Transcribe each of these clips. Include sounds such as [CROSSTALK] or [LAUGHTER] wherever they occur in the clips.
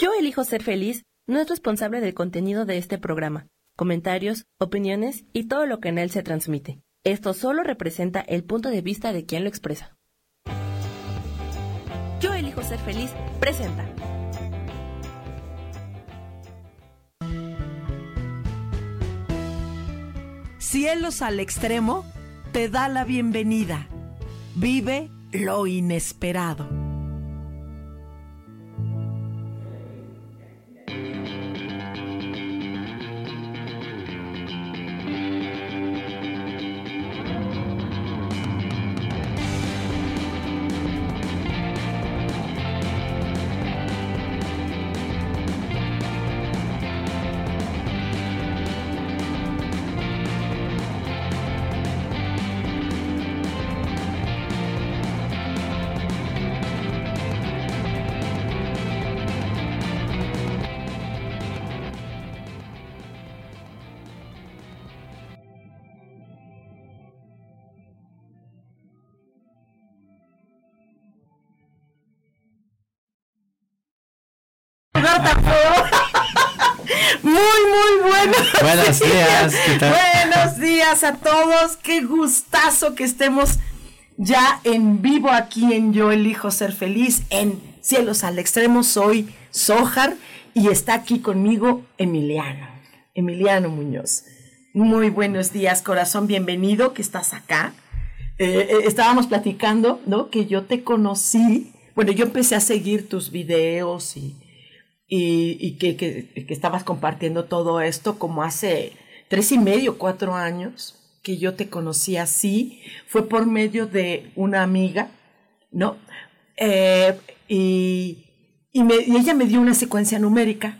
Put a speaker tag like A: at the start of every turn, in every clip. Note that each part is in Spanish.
A: Yo elijo ser feliz no es responsable del contenido de este programa, comentarios, opiniones y todo lo que en él se transmite. Esto solo representa el punto de vista de quien lo expresa. Yo elijo ser feliz presenta.
B: Cielos al extremo te da la bienvenida. Vive lo inesperado. Buenos,
C: días, ¿qué tal?
B: Buenos días a todos. Qué gustazo que estemos ya en vivo aquí en Yo Elijo Ser Feliz en Cielos al Extremo. Soy Sojar y está aquí conmigo Emiliano, Emiliano Muñoz. Muy buenos días, corazón, bienvenido que estás acá. Eh, eh, estábamos platicando, ¿no? Que yo te conocí. Bueno, yo empecé a seguir tus videos y, y, que, que, estabas compartiendo todo esto como hace tres y medio, cuatro años que yo te conocí así. Fue por medio de una amiga, ¿no? Eh, y, y, me- ella me dio una secuencia numérica,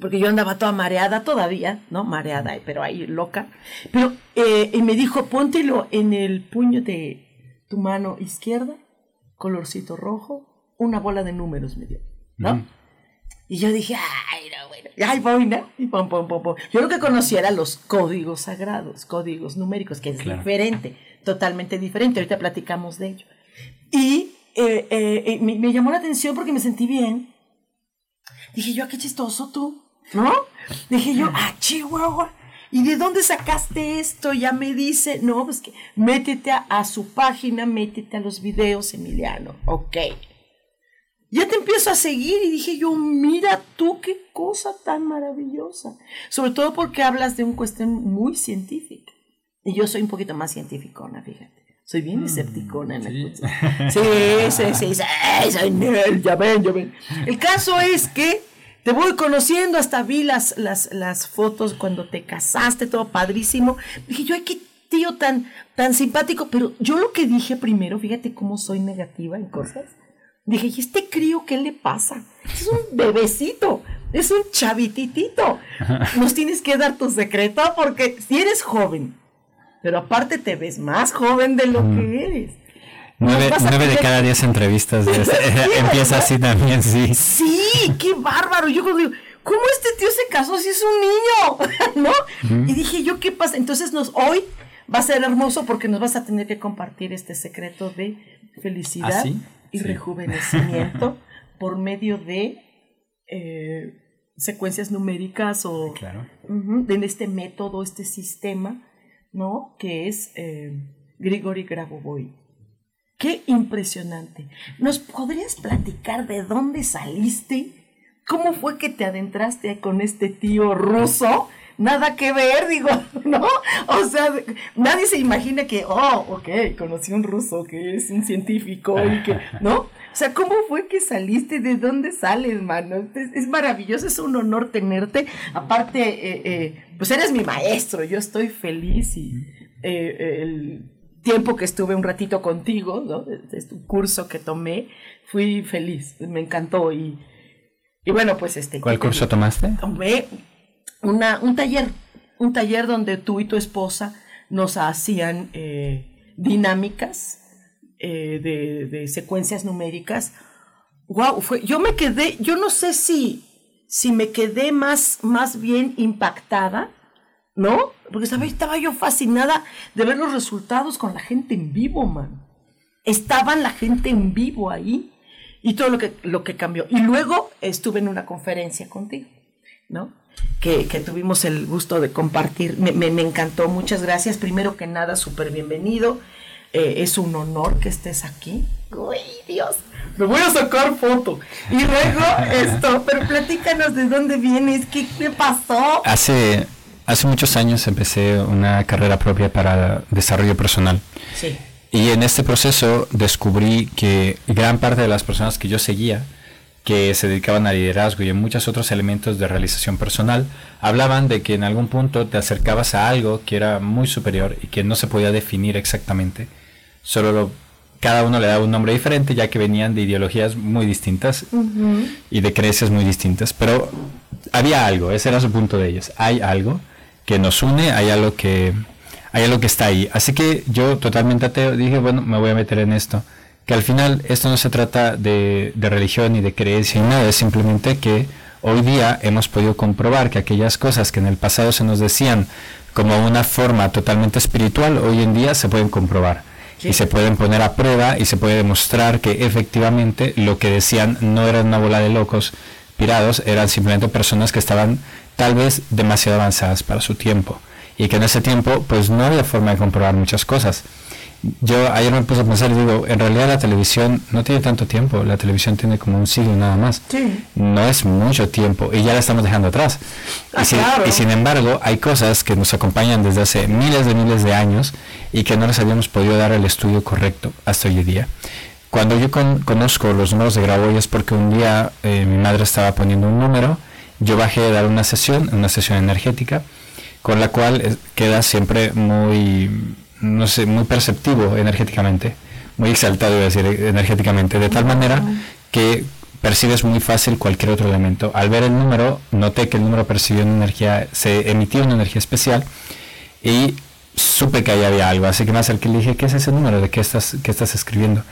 B: porque yo andaba toda mareada todavía, ¿no? Mareada, pero ahí loca. Pero, eh, y me dijo, póntelo en el puño de tu mano izquierda, colorcito rojo, una bola de números me dio, ¿no? Y yo dije, ay, no, bueno, ay, voy, ¿no? Y pom, pom, pom, pom. Yo lo que conocía eran los códigos sagrados, códigos numéricos, que es
C: Claro.
B: diferente, totalmente diferente. Ahorita platicamos de ello. Y eh, eh, me, me llamó la atención porque me sentí bien. Dije yo, ah, qué chistoso tú, ¿no? Dije yo, ah, Chihuahua. ¿Y de dónde sacaste esto? Ya me dice, no, pues que métete a, a su página, métete a los videos, Emiliano. Ok. Ya te empiezo a seguir y dije yo, mira tú qué cosa tan maravillosa. Sobre todo porque hablas de una cuestión muy científica. Y yo soy un poquito más cientificona, fíjate. Soy bien escepticona en la
C: sí.
B: cuestión. Sí, sí, sí, sí, soy nerd, ya ven, ya ven. El caso es que te voy conociendo, hasta vi las, las, las fotos cuando te casaste, todo padrísimo. Dije yo, ay, qué tío tan, tan simpático. Pero yo lo que dije primero, fíjate cómo soy negativa en cosas. Dije, ¿y este crío qué le pasa? Es un bebecito, es un chavititito. [LAUGHS] Nos tienes que dar tu secreto porque si eres joven, pero aparte te ves más joven de lo que eres.
C: Nueve, de cada diez entrevistas de- [LAUGHS]
B: ¿verdad?
C: empieza así también, sí.
B: Sí, qué bárbaro. Yo digo, ¿cómo este tío se casó si es un niño? [LAUGHS] ¿No? Y dije yo, ¿qué pasa? Entonces nos, hoy va a ser hermoso porque nos vas a tener que compartir este secreto de felicidad
C: ¿Ah, sí?
B: Y
C: Sí.
B: rejuvenecimiento [LAUGHS] por medio de eh, secuencias numéricas o
C: Claro.
B: En este método, este sistema, ¿no? Que es eh, Grigori Grabovoi. Qué impresionante. ¿Nos podrías platicar de dónde saliste? ¿Cómo fue que te adentraste con este tío ruso? Nada que ver, digo, [LAUGHS] ¿no? O sea, nadie se imagina que, oh, ok, conocí a un ruso que es un científico y que, ¿no? O sea, ¿cómo fue que saliste? ¿De dónde sales, mano? Es, es maravilloso, es un honor tenerte. Aparte, eh, eh, pues eres mi maestro, yo estoy feliz y eh, el tiempo que estuve un ratito contigo, ¿no? Este curso que tomé, fui feliz, me encantó y, y bueno, pues este...
C: ¿Cuál
B: ¿qué te
C: curso tomaste?
B: tomé una, un taller, un taller donde tú y tu esposa nos hacían eh, dinámicas eh, de, de secuencias numéricas. Wow, fue, yo me quedé, yo no sé si, si me quedé más, más bien impactada, ¿no? Porque ¿sabes? estaba yo fascinada de ver los resultados con la gente en vivo, man. Estaban la gente en vivo ahí. y todo lo que, lo que cambió. Y luego estuve en una conferencia contigo, ¿no? Que, que tuvimos el gusto de compartir. Me, me, me encantó, muchas gracias. Primero que nada, súper bienvenido. Eh, es un honor que estés aquí. Uy, Dios, me voy a sacar foto. Y luego [LAUGHS] esto, pero platícanos de dónde vienes, qué te pasó.
C: Hace, hace muchos años empecé una carrera propia para desarrollo personal.
B: Sí.
C: Y en este proceso descubrí que gran parte de las personas que yo seguía, que se dedicaban al liderazgo y a muchos otros elementos de realización personal, hablaban de que en algún punto te acercabas a algo que era muy superior y que no se podía definir exactamente. Solo lo, cada uno le daba un nombre diferente ya que venían de ideologías muy distintas y de creencias muy distintas. Pero había algo, ese era su punto de ellos. Hay algo que nos une, hay algo que hay algo que está ahí. Así que yo totalmente ateo dije, bueno, me voy a meter en esto. Que al final esto no se trata de, de religión ni de creencia ni nada, es simplemente que hoy día hemos podido comprobar que aquellas cosas que en el pasado se nos decían como una forma totalmente espiritual, hoy en día se pueden comprobar. Y se pueden poner a prueba y se puede demostrar que efectivamente lo que decían no era una bola de locos pirados, eran simplemente personas que estaban tal vez demasiado avanzadas para su tiempo y que en ese tiempo pues no había forma de comprobar muchas cosas. Yo ayer me puse a pensar y digo, en realidad la televisión no tiene tanto tiempo, la televisión tiene como un siglo nada más.
B: Sí.
C: No es mucho tiempo y ya la estamos dejando atrás.
B: Ah,
C: y, sin,
B: claro.
C: y sin embargo hay cosas que nos acompañan desde hace miles de miles de años y que no les habíamos podido dar el estudio correcto hasta hoy día. Cuando yo con- conozco los números de Graboy es porque un día eh, mi madre estaba poniendo un número, yo bajé a dar una sesión, una sesión energética, con la cual eh, queda siempre muy, no sé, muy perceptivo energéticamente, muy exaltado, iba a decir, energéticamente, de tal manera que percibes muy fácil cualquier otro elemento. Al ver el número, noté que el número percibió una energía, se emitió una energía especial y supe que ahí había algo, así que me acerqué y le dije, ¿qué es ese número? ¿De qué estás, qué estás escribiendo?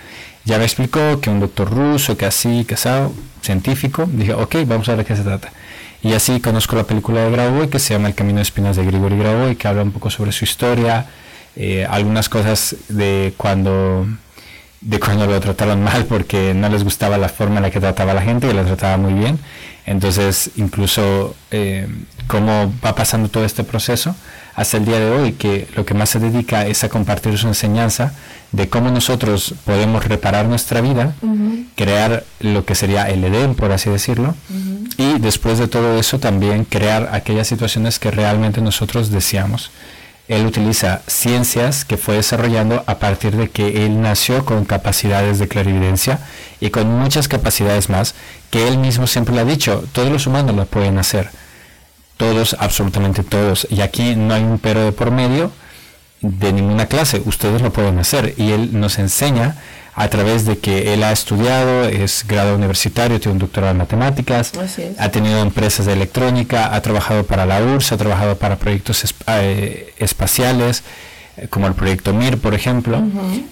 C: Ya me explicó que un doctor ruso, que así, que asado, científico, dije, ok, vamos a ver de qué se trata. Y así conozco la película de Grauboy que se llama El Camino de Espinas de Grigori Grauboy, que habla un poco sobre su historia, eh, algunas cosas de cuando de cuando lo trataron [LAUGHS] mal porque no les gustaba la forma en la que trataba a la gente y lo trataba muy bien. Entonces, incluso eh, cómo va pasando todo este proceso hasta el día de hoy, que lo que más se dedica es a compartir su enseñanza de cómo nosotros podemos reparar nuestra vida, crear lo que sería el Edén, por así decirlo, y después de todo eso también crear aquellas situaciones que realmente nosotros deseamos. Él utiliza ciencias que fue desarrollando a partir de que él nació con capacidades de clarividencia y con muchas capacidades más que él mismo siempre le ha dicho, todos los humanos lo pueden hacer, todos, absolutamente todos, y aquí no hay un pero de por medio de ninguna clase, ustedes lo pueden hacer y él nos enseña a través de que él ha estudiado, es grado universitario, tiene un doctorado en matemáticas, ha tenido empresas de electrónica, ha trabajado para la URSS, ha trabajado para proyectos esp- eh, espaciales, eh, como el proyecto MIR, por ejemplo.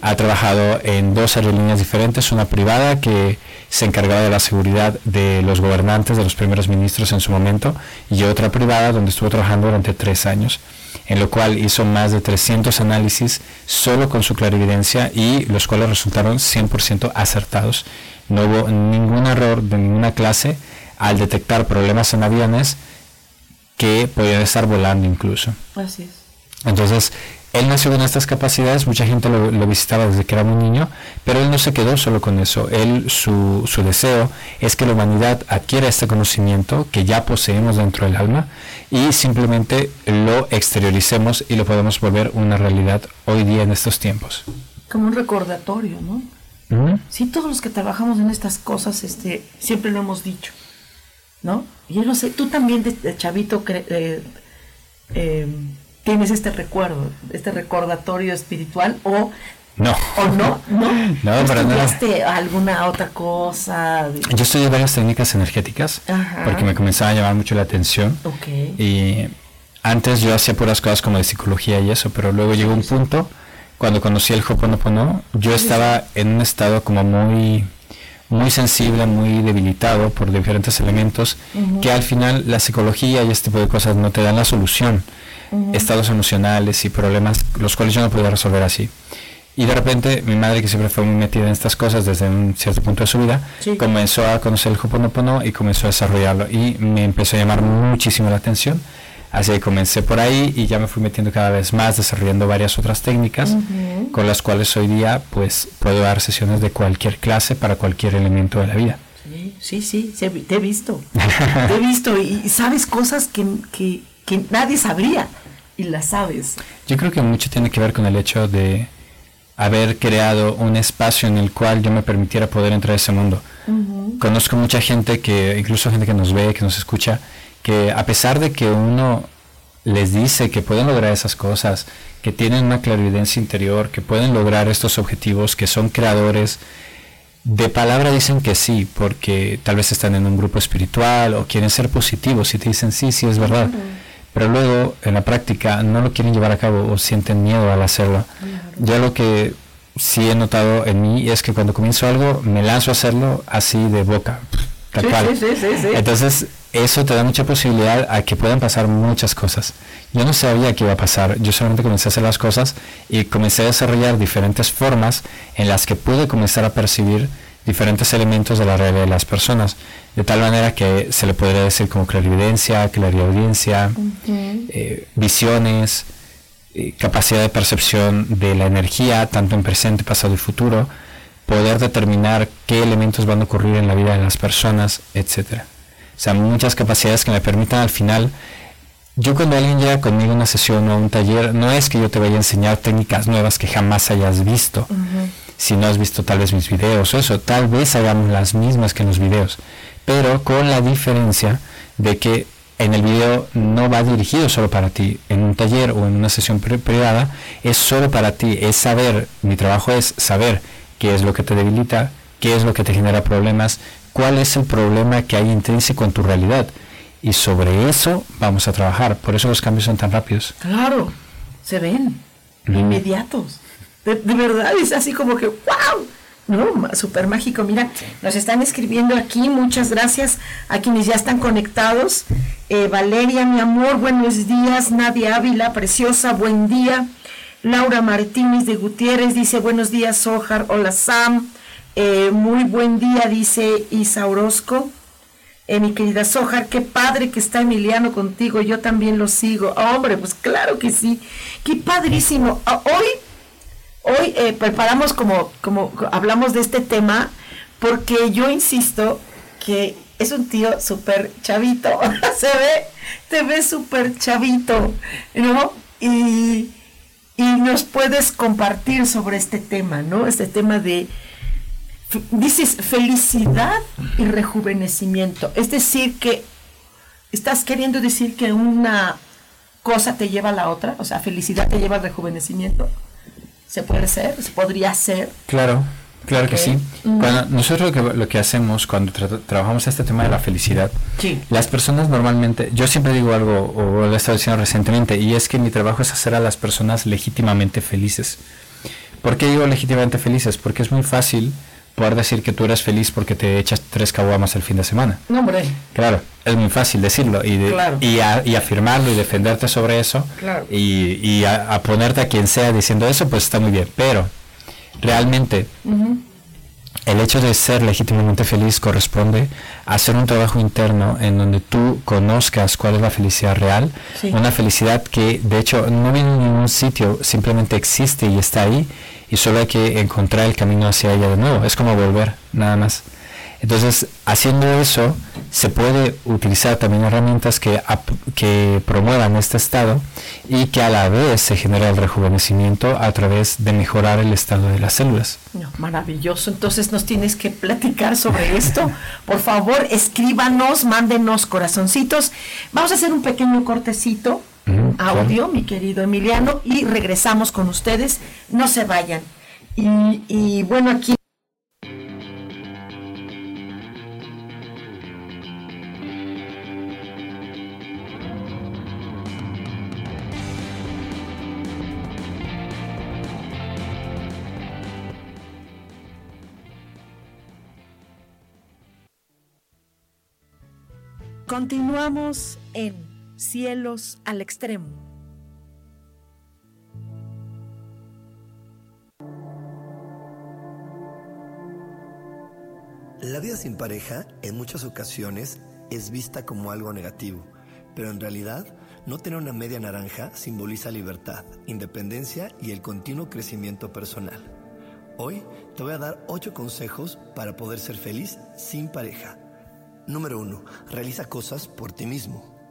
C: Ha trabajado en dos aerolíneas diferentes, una privada que se encargaba de la seguridad de los gobernantes, de los primeros ministros en su momento, y otra privada donde estuvo trabajando durante tres años, en lo cual hizo más de 300 análisis solo con su clarividencia y los cuales resultaron 100% acertados. No hubo ningún error de ninguna clase al detectar problemas en aviones que podían estar volando incluso.
B: Así es.
C: Entonces, él nació con estas capacidades, mucha gente lo, lo visitaba desde que era muy niño, pero él no se quedó solo con eso. Él, su, su deseo es que la humanidad adquiera este conocimiento que ya poseemos dentro del alma y simplemente lo exterioricemos y lo podemos volver una realidad hoy día en estos tiempos.
B: Como un recordatorio, ¿no? Sí, todos los que trabajamos en estas cosas, este, siempre lo hemos dicho, ¿no? Y yo no sé, tú también de, de chavito cre- eh, eh, tienes este recuerdo, este recordatorio espiritual o,
C: No.
B: o no, ¿no? [LAUGHS]
C: No,
B: ¿Tú
C: para nada.
B: estudiaste alguna otra cosa?
C: Yo estudié varias técnicas energéticas
B: Ajá.
C: porque me comenzaba a llamar mucho la atención. Y antes yo hacía puras cosas como de psicología y eso, pero luego llegó un punto, cuando conocí el Hoponopono, yo estaba en un estado como muy, muy sensible, muy debilitado por diferentes elementos, que al final la psicología y este tipo de cosas no te dan la solución. Estados emocionales y problemas, los cuales yo no podía resolver así. Y de repente mi madre, que siempre fue muy metida en estas cosas desde un cierto punto de su vida, comenzó a conocer el Hoponopono y comenzó a desarrollarlo. Y me empezó a llamar muchísimo la atención. Así que comencé por ahí y ya me fui metiendo cada vez más, desarrollando varias otras técnicas con las cuales hoy día pues puedo dar sesiones de cualquier clase para cualquier elemento de la vida.
B: Sí, sí, sí, te he visto. [LAUGHS] te he visto y sabes cosas que, que, que nadie sabría y las sabes.
C: Yo creo que mucho tiene que ver con el hecho de haber creado un espacio en el cual yo me permitiera poder entrar a ese mundo. Conozco mucha gente que, incluso gente que nos ve, que nos escucha, que a pesar de que uno les dice que pueden lograr esas cosas, que tienen una clarividencia interior, que pueden lograr estos objetivos, que son creadores, de palabra dicen que sí, porque tal vez están en un grupo espiritual o quieren ser positivos y te dicen sí, sí es verdad pero luego en la práctica no lo quieren llevar a cabo o sienten miedo al hacerlo. Yo lo que sí he notado en mí es que cuando comienzo algo me lanzo a hacerlo así de boca, tal cual. Entonces eso te da mucha posibilidad a que puedan pasar muchas cosas. Yo no sabía qué iba a pasar, yo solamente comencé a hacer las cosas y comencé a desarrollar diferentes formas en las que pude comenzar a percibir diferentes elementos de la realidad de las personas, de tal manera que se le podría decir como clarividencia, clariaudiencia, eh, visiones, eh, capacidad de percepción de la energía, tanto en presente, pasado y futuro, poder determinar qué elementos van a ocurrir en la vida de las personas, etcétera. O sea, muchas capacidades que me permitan al final yo cuando alguien llega conmigo a una sesión o a un taller, no es que yo te vaya a enseñar técnicas nuevas que jamás hayas visto, si no has visto tal vez mis videos o eso, tal vez hagamos las mismas que en los videos, pero con la diferencia de que en el video no va dirigido solo para ti, en un taller o en una sesión privada es solo para ti, es saber, mi trabajo es saber qué es lo que te debilita, qué es lo que te genera problemas, cuál es el problema que hay intrínseco en tu realidad. Y sobre eso vamos a trabajar, por eso los cambios son tan rápidos.
B: Claro, se ven, inmediatos. De, verdad, es así como que, wow, ¿no? Súper mágico. Mira, nos están escribiendo aquí, muchas gracias a quienes ya están conectados. Eh, Valeria, mi amor, buenos días. Nadia Ávila, preciosa, buen día. Laura Martínez de Gutiérrez dice, buenos días, Sojar. Hola, Sam. Eh, muy buen día, dice Isa Orozco. Eh, mi querida Sojar, qué padre que está Emiliano contigo, yo también lo sigo. hombre, pues claro que sí. Qué padrísimo. Ah, hoy Hoy eh, preparamos como, como hablamos de este tema porque yo insisto que es un tío súper chavito, [LAUGHS] se ve, te ve súper chavito, ¿no? Y, y nos puedes compartir sobre este tema, ¿no? Este tema de, dices, felicidad y rejuvenecimiento. Es decir, que estás queriendo decir que una cosa te lleva a la otra, o sea, felicidad te lleva al rejuvenecimiento. ¿Se puede ser? ¿Se podría ser?
C: Claro, claro que sí. Cuando nosotros lo que, hacemos cuando trabajamos este tema de la felicidad, las personas normalmente, yo siempre digo algo, o lo he estado diciendo recientemente, y es que mi trabajo es hacer a las personas legítimamente felices. ¿Por qué digo legítimamente felices? Porque es muy fácil poder decir que tú eres feliz porque te echas tres caguamas el fin de semana.
B: No, hombre.
C: Claro, es muy fácil decirlo y, y, afirmarlo y defenderte sobre eso y, a, ponerte a quien sea diciendo eso, pues está muy bien. Pero realmente el hecho de ser legítimamente feliz corresponde a hacer un trabajo interno en donde tú conozcas cuál es la felicidad real, una felicidad que de hecho no viene en ningún sitio, simplemente existe y está ahí y solo hay que encontrar el camino hacia ella de nuevo. Es como volver, nada más. Entonces, haciendo eso, se puede utilizar también herramientas que, que promuevan este estado y que a la vez se genera el rejuvenecimiento a través de mejorar el estado de las células.
B: maravilloso. Entonces, nos tienes que platicar sobre esto. Por favor, escríbanos, mándenos corazoncitos. Vamos a hacer un pequeño cortecito audio, mi querido Emiliano, y regresamos con ustedes. No se vayan. Y, y bueno, aquí... Continuamos en cielos al extremo.
D: La vida sin pareja en muchas ocasiones es vista como algo negativo, pero en realidad no tener una media naranja simboliza libertad, independencia y el continuo crecimiento personal. Hoy te voy a dar 8 consejos para poder ser feliz sin pareja. Número 1. Realiza cosas por ti mismo.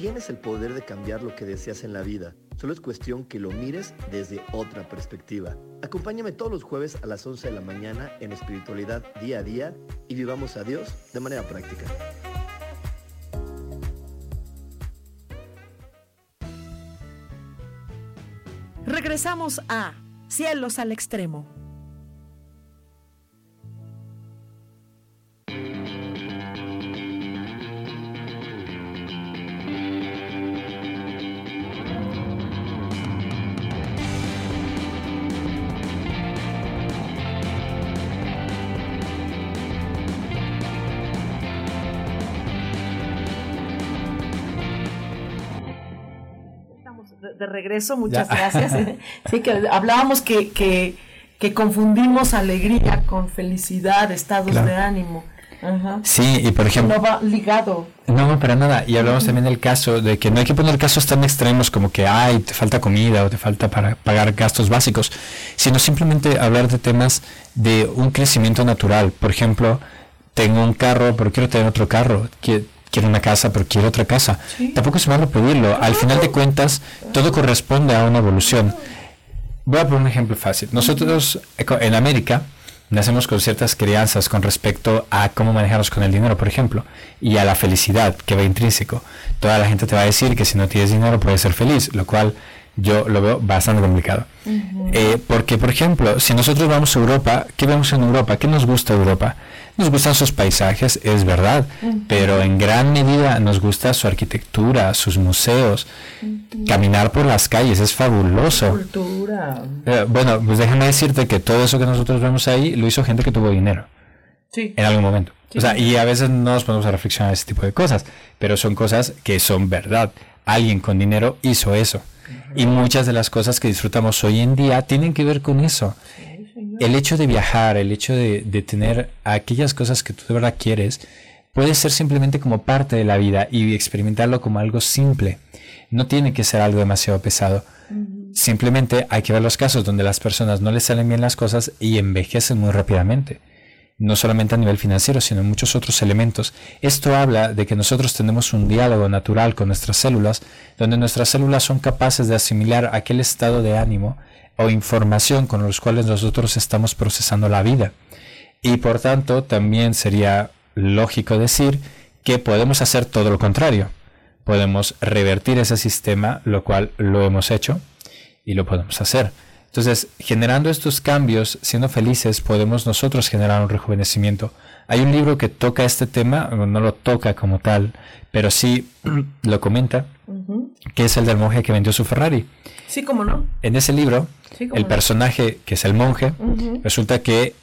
D: Tienes el poder de cambiar lo que deseas en la vida. Solo es cuestión que lo mires desde otra perspectiva. Acompáñame todos los jueves a las 11 de la mañana en espiritualidad día a día y vivamos a Dios de manera práctica.
B: Regresamos a Cielos al Extremo. De regreso, muchas gracias. [LAUGHS] sí, que hablábamos que, que, que, confundimos alegría con felicidad, estados de ánimo.
C: Sí, y por ejemplo...
B: No va ligado.
C: No, para nada. Y hablamos también del caso de que no hay que poner casos tan extremos como que, ay, te falta comida o te falta para pagar gastos básicos, sino simplemente hablar de temas de un crecimiento natural. Por ejemplo, tengo un carro, pero quiero tener otro carro. Que quiero una casa, pero quiero otra casa. Tampoco es malo pedirlo. Al final de cuentas, todo corresponde a una evolución. Voy a poner un ejemplo fácil. Nosotros en América nacemos con ciertas crianzas con respecto a cómo manejarnos con el dinero, por ejemplo, y a la felicidad que va intrínseco. Toda la gente te va a decir que si no tienes dinero puedes ser feliz, lo cual yo lo veo bastante complicado. Eh, porque, por ejemplo, si nosotros vamos a Europa, ¿qué vemos en Europa? ¿Qué nos gusta Europa? Nos gustan sus paisajes, es verdad, pero en gran medida nos gusta su arquitectura, sus museos. Caminar por las calles es fabuloso.
B: Cultura.
C: Eh, bueno, pues déjame decirte que todo eso que nosotros vemos ahí lo hizo gente que tuvo dinero.
B: Sí.
C: En algún momento. O sea, y a veces no nos ponemos a reflexionar ese tipo de cosas, pero son cosas que son verdad. Alguien con dinero hizo eso. Y muchas de las cosas que disfrutamos hoy en día tienen que ver con eso. El hecho de viajar, el hecho de, tener aquellas cosas que tú de verdad quieres, puede ser simplemente como parte de la vida y experimentarlo como algo simple. No tiene que ser algo demasiado pesado. Simplemente hay que ver los casos donde las personas no les salen bien las cosas y envejecen muy rápidamente no solamente a nivel financiero, sino en muchos otros elementos. Esto habla de que nosotros tenemos un diálogo natural con nuestras células, donde nuestras células son capaces de asimilar aquel estado de ánimo o información con los cuales nosotros estamos procesando la vida. Y por tanto, también sería lógico decir que podemos hacer todo lo contrario. Podemos revertir ese sistema, lo cual lo hemos hecho y lo podemos hacer. Entonces, generando estos cambios, siendo felices, podemos nosotros generar un rejuvenecimiento. Hay un libro que toca este tema, no lo toca como tal, pero sí [CLEARS THROAT] lo comenta, que es el del monje que vendió su Ferrari.
B: Sí, como no.
C: En ese libro, el personaje, que es el monje, resulta que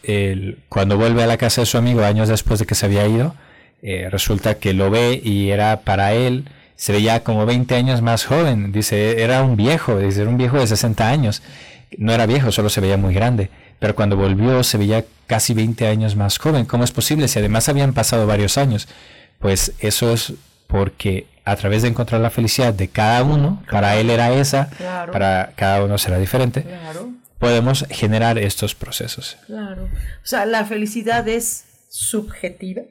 C: cuando vuelve a la casa de su amigo años después de que se había ido, eh, resulta que lo ve y era para él se veía como 20 años más joven. Dice, era un viejo, dice, era un viejo de 60 años. No era viejo, solo se veía muy grande. Pero cuando volvió se veía casi 20 años más joven. ¿Cómo es posible? Si además habían pasado varios años. Pues eso es porque a través de encontrar la felicidad de cada uno, para él era esa, para cada uno será diferente, podemos generar estos procesos.
B: Claro. O sea, la felicidad es subjetiva.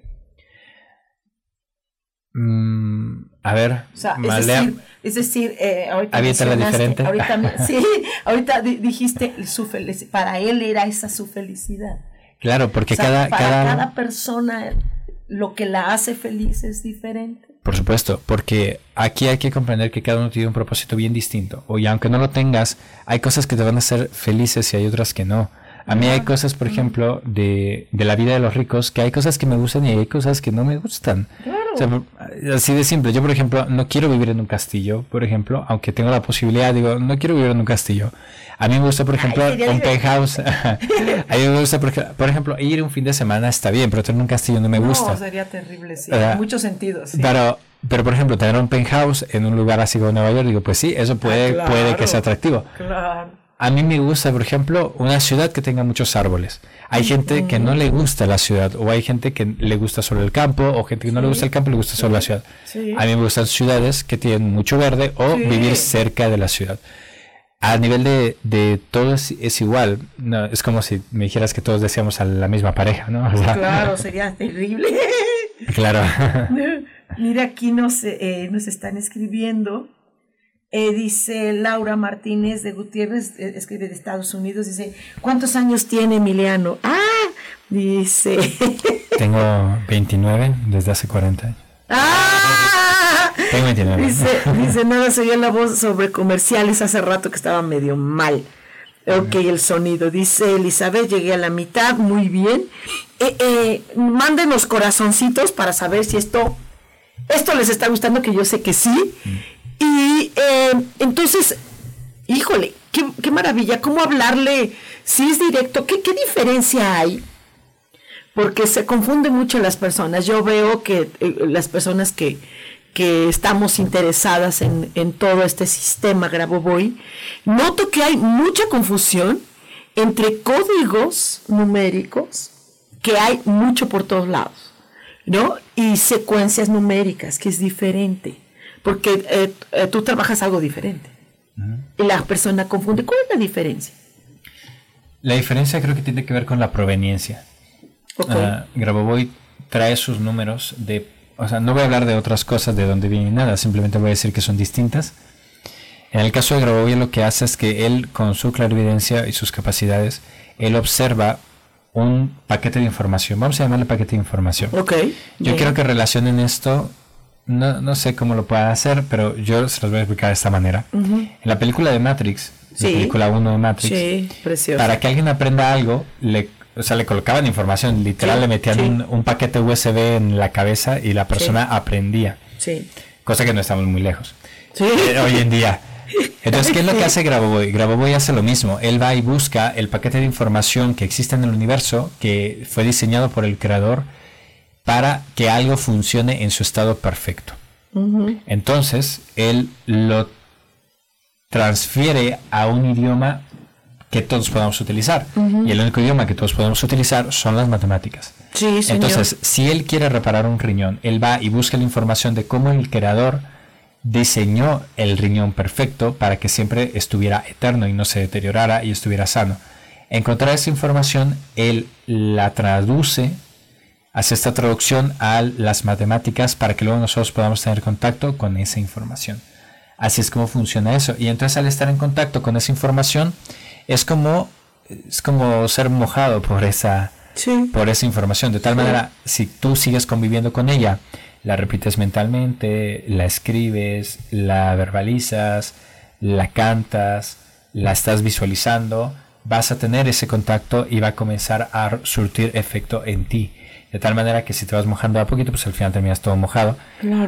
C: Mm, a ver,
B: es decir, es decir eh, ahorita,
C: diferente.
B: ahorita, [LAUGHS] sí, ahorita dijiste su para él era esa su felicidad.
C: Claro, porque cada,
B: para cada persona lo que la hace feliz es diferente.
C: Por supuesto, porque aquí hay que comprender que cada uno tiene un propósito bien distinto. Y aunque no lo tengas, hay cosas que te van a hacer felices y hay otras que no. A mí hay cosas, por ejemplo, de, de la vida de los ricos, que hay cosas que me gustan y hay cosas que no me gustan. Así de simple. Yo, por ejemplo, no quiero vivir en un castillo, por ejemplo, aunque tengo la posibilidad, digo, no quiero vivir en un castillo. A mí me gusta, por ejemplo, un penthouse. [LAUGHS] a mí me gusta, por, ejemplo, ir un fin de semana está bien, pero tener un castillo no me gusta.
B: No, sería terrible, sí. en muchos sentidos.
C: Pero, pero, por ejemplo, tener un penthouse en un lugar así como Nueva York, digo, pues sí, eso puede, ah, puede que sea atractivo.
B: Claro.
C: A mí me gusta, por ejemplo, una ciudad que tenga muchos árboles. Hay gente que no le gusta la ciudad, o hay gente que le gusta solo el campo, o gente que no le gusta el campo y le gusta solo la ciudad. A mí me gustan ciudades que tienen mucho verde o vivir cerca de la ciudad a nivel de, de todo es, igual. No, es como si me dijeras que todos deseamos a la misma pareja, ¿no?
B: claro, [LAUGHS] sería terrible.
C: Claro. [LAUGHS]
B: Mira, aquí nos, eh, nos están escribiendo. Eh, dice Laura Martínez de Gutiérrez, eh, escribe de Estados Unidos, dice, ¿cuántos años tiene Emiliano? Ah, dice. [LAUGHS]
C: Tengo 29 desde hace 40 años.
B: ¡Ah! Dice, dice, nada, se oía la voz sobre comerciales hace rato que estaba medio mal. Ok, el sonido. Dice Elizabeth, llegué a la mitad, muy bien. Eh, eh, mándenos corazoncitos para saber si esto, esto les está gustando, que yo sé que sí. Y eh, entonces, híjole, qué, maravilla, cómo hablarle, si es directo, ¿qué, qué diferencia hay? porque se confunden mucho las personas. Yo veo que eh, las personas que, que estamos interesadas en, en, todo este sistema Grabovoi, noto que hay mucha confusión entre códigos numéricos, que hay mucho por todos lados, ¿no? Y secuencias numéricas, que es diferente, porque eh, eh, tú trabajas algo diferente. Y la persona confunde. ¿Cuál es la diferencia?
C: La diferencia creo que tiene que ver con la proveniencia. Okay. Uh, Grabovoi trae sus números de, o sea, no voy a hablar de otras cosas de dónde viene nada, simplemente voy a decir que son distintas. En el caso de Grabovoi lo que hace es que él con su clarividencia y sus capacidades, él observa un paquete de información. Vamos a llamarle paquete de información.
B: Okay.
C: Yo quiero que relacionen esto, no, no, sé cómo lo puedan hacer, pero yo se los voy a explicar de esta manera. En la película de Matrix, la película 1 de Matrix, para que alguien aprenda algo, le o sea, le colocaban información, literal le metían Un, paquete USB en la cabeza y la persona aprendía.
B: Sí.
C: Cosa que no estamos muy lejos. Eh, hoy en día. Entonces, ¿qué es lo que hace [LAUGHS] Grabovoi? Grabovoi hace lo mismo. Él va y busca el paquete de información que existe en el universo, que fue diseñado por el creador para que algo funcione en su estado perfecto. Entonces, él lo transfiere a un idioma que todos podamos utilizar. Y el único idioma que todos podemos utilizar son las matemáticas.
B: Sí,
C: Entonces, si él quiere reparar un riñón, él va y busca la información de cómo el creador diseñó el riñón perfecto para que siempre estuviera eterno y no se deteriorara y estuviera sano. Encontrar esa información, él la traduce, hace esta traducción a las matemáticas para que luego nosotros podamos tener contacto con esa información. Así es como funciona eso. Y entonces al estar en contacto con esa información, es como, es como ser mojado por esa, por esa información. De tal manera, si tú sigues conviviendo con ella, la repites mentalmente, la escribes, la verbalizas, la cantas, la estás visualizando, vas a tener ese contacto y va a comenzar a surtir efecto en ti. De tal manera que si te vas mojando a poquito, pues al final terminas todo mojado.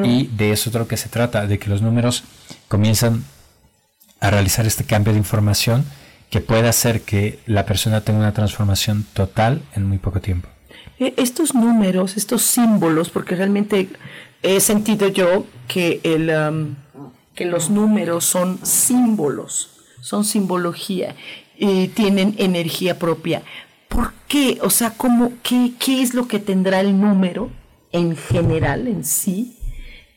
C: Y de eso es lo que se trata, de que los números comienzan a realizar este cambio de información que puede hacer que la persona tenga una transformación total en muy poco tiempo.
B: eh, estos números, estos símbolos, porque realmente he sentido yo que, el, um, que los números son símbolos, son simbología y tienen energía propia. ¿Por qué? O sea, ¿cómo, qué, ¿qué es lo que tendrá el número en general, en sí?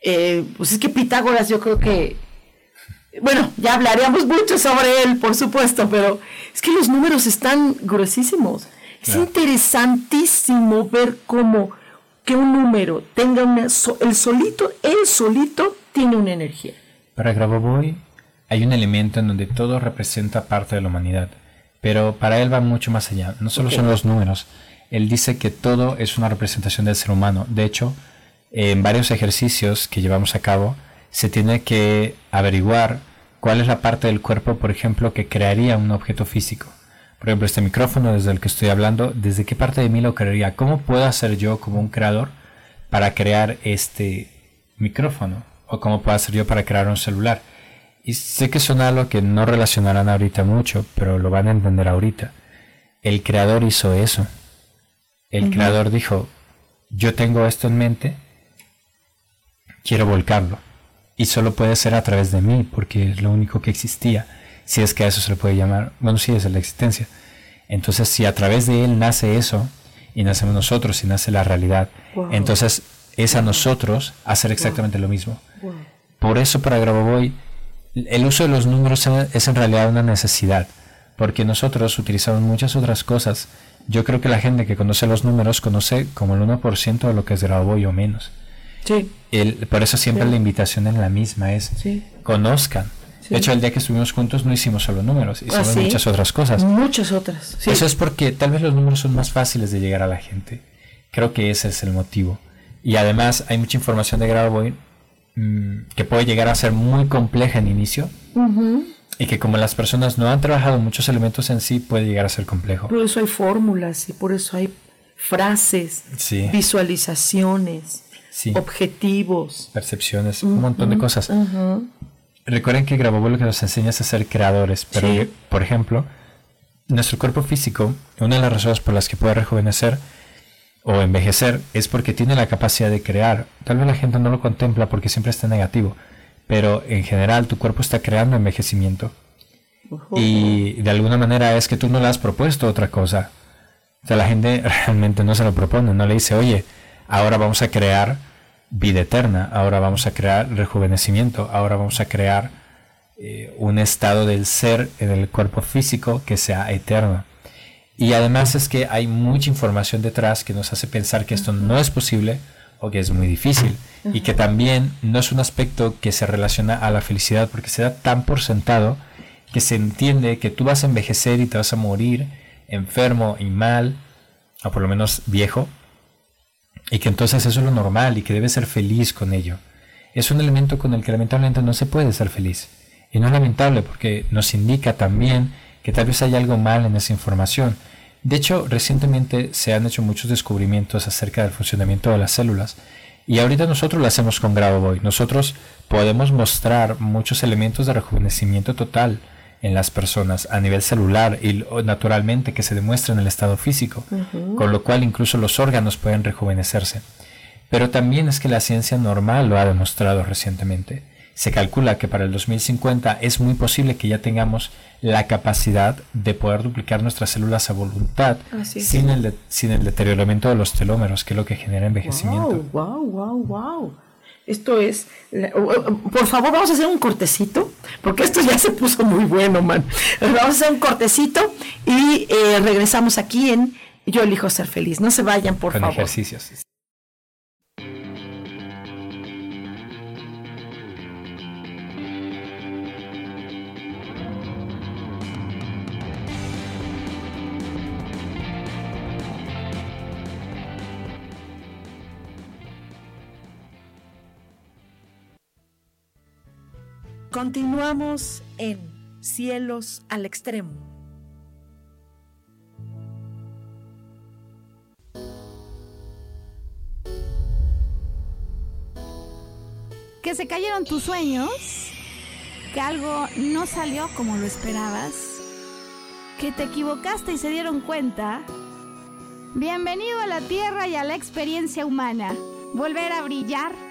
B: Eh, pues es que Pitágoras yo creo que, bueno, ya hablaríamos mucho sobre él, por supuesto, pero es que los números están gruesísimos. Es interesantísimo ver cómo que un número tenga una, el solito, el solito tiene una energía.
C: Para Grabovoi hay un elemento en donde todo representa parte de la humanidad, pero para él va mucho más allá. No solo son los números. Él dice que todo es una representación del ser humano. De hecho, en varios ejercicios que llevamos a cabo, se tiene que averiguar cuál es la parte del cuerpo, por ejemplo, que crearía un objeto físico. Por ejemplo, este micrófono desde el que estoy hablando, ¿desde qué parte de mí lo crearía? ¿Cómo puedo hacer yo como un creador para crear este micrófono? ¿O cómo puedo hacer yo para crear un celular? Y sé que suena algo que no relacionarán ahorita mucho, pero lo van a entender ahorita. El creador hizo eso. El creador dijo, yo tengo esto en mente, quiero volcarlo. Y solo puede ser a través de mí, porque es lo único que existía si es que a eso se le puede llamar, bueno, sí, es la existencia. Entonces, si a través de él nace eso, y nacemos nosotros, y nace la realidad, entonces es a nosotros hacer exactamente lo mismo. Por eso para Grabovoi, el uso de los números es en realidad una necesidad, porque nosotros utilizamos muchas otras cosas. Yo creo que la gente que conoce los números conoce como el 1% de lo que es Grabovoi o menos.
B: Sí.
C: El, por eso siempre la invitación es la misma, es conozcan, de hecho, el día que estuvimos juntos no hicimos solo números, hicimos
B: ¿Ah,
C: muchas otras cosas.
B: Muchas otras.
C: Eso es porque tal vez los números son más fáciles de llegar a la gente. Creo que ese es el motivo. Y además hay mucha información de Grabovoi mm, que puede llegar a ser muy compleja en inicio. Y que como las personas no han trabajado muchos elementos en sí, puede llegar a ser complejo.
B: Por eso hay fórmulas y por eso hay frases, visualizaciones, objetivos.
C: Percepciones, un montón de cosas. Recuerden que Grabovoi lo que nos enseña es a ser creadores, pero por ejemplo, nuestro cuerpo físico, una de las razones por las que puede rejuvenecer o envejecer es porque tiene la capacidad de crear. Tal vez la gente no lo contempla porque siempre está negativo, pero en general tu cuerpo está creando envejecimiento. Y de alguna manera es que tú no le has propuesto otra cosa. O sea, la gente [LAUGHS] realmente no se lo propone, no le dice, oye, ahora vamos a crear vida eterna, ahora vamos a crear rejuvenecimiento, ahora vamos a crear eh, un estado del ser en el cuerpo físico que sea eterno. Y además es que hay mucha información detrás que nos hace pensar que esto no es posible o que es muy difícil y que también no es un aspecto que se relaciona a la felicidad porque se da tan por sentado que se entiende que tú vas a envejecer y te vas a morir enfermo y mal, o por lo menos viejo, y que entonces eso es lo normal y que debe ser feliz con ello. Es un elemento con el que lamentablemente no se puede ser feliz. Y no es lamentable porque nos indica también que tal vez hay algo mal en esa información. De hecho, recientemente se han hecho muchos descubrimientos acerca del funcionamiento de las células. Y ahorita nosotros lo hacemos con Grabo Nosotros podemos mostrar muchos elementos de rejuvenecimiento total en las personas a nivel celular y naturalmente que se demuestra en el estado físico, con lo cual incluso los órganos pueden rejuvenecerse. Pero también es que la ciencia normal lo ha demostrado recientemente. Se calcula que para el 2050 es muy posible que ya tengamos la capacidad de poder duplicar nuestras células a voluntad sin el, sin el deterioramiento de los telómeros, que es lo que genera envejecimiento.
B: Wow, wow, wow, esto es, por favor, vamos a hacer un cortecito, porque esto ya se puso muy bueno, man. Vamos a hacer un cortecito y eh, regresamos aquí en Yo elijo ser feliz. No se vayan, por
C: Con
B: favor.
C: ejercicios.
B: Continuamos en Cielos al Extremo.
E: Que se cayeron tus sueños, que algo no salió como lo esperabas, que te equivocaste y se dieron cuenta, Bienvenido a la Tierra y a la experiencia humana. Volver a brillar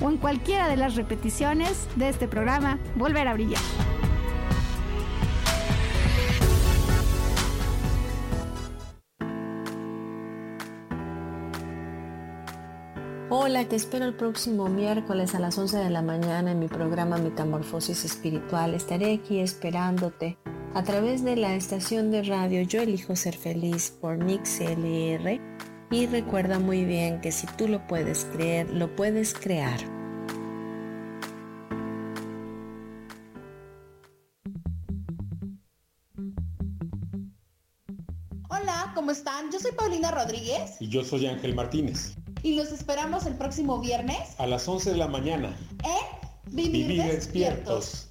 E: o en cualquiera de las repeticiones de este programa Volver a Brillar.
F: Hola, te espero el próximo miércoles a las 11 de la mañana en mi programa Metamorfosis Espiritual. Estaré aquí esperándote a través de la estación de radio Yo elijo ser feliz por Mix LR y recuerda muy bien que si tú lo puedes creer, lo puedes crear.
G: Hola, ¿cómo están? Yo soy Paulina Rodríguez.
H: Y yo soy Ángel Martínez
G: y los esperamos el próximo viernes
H: a las 11 de la mañana
G: en Vivir, despiertos.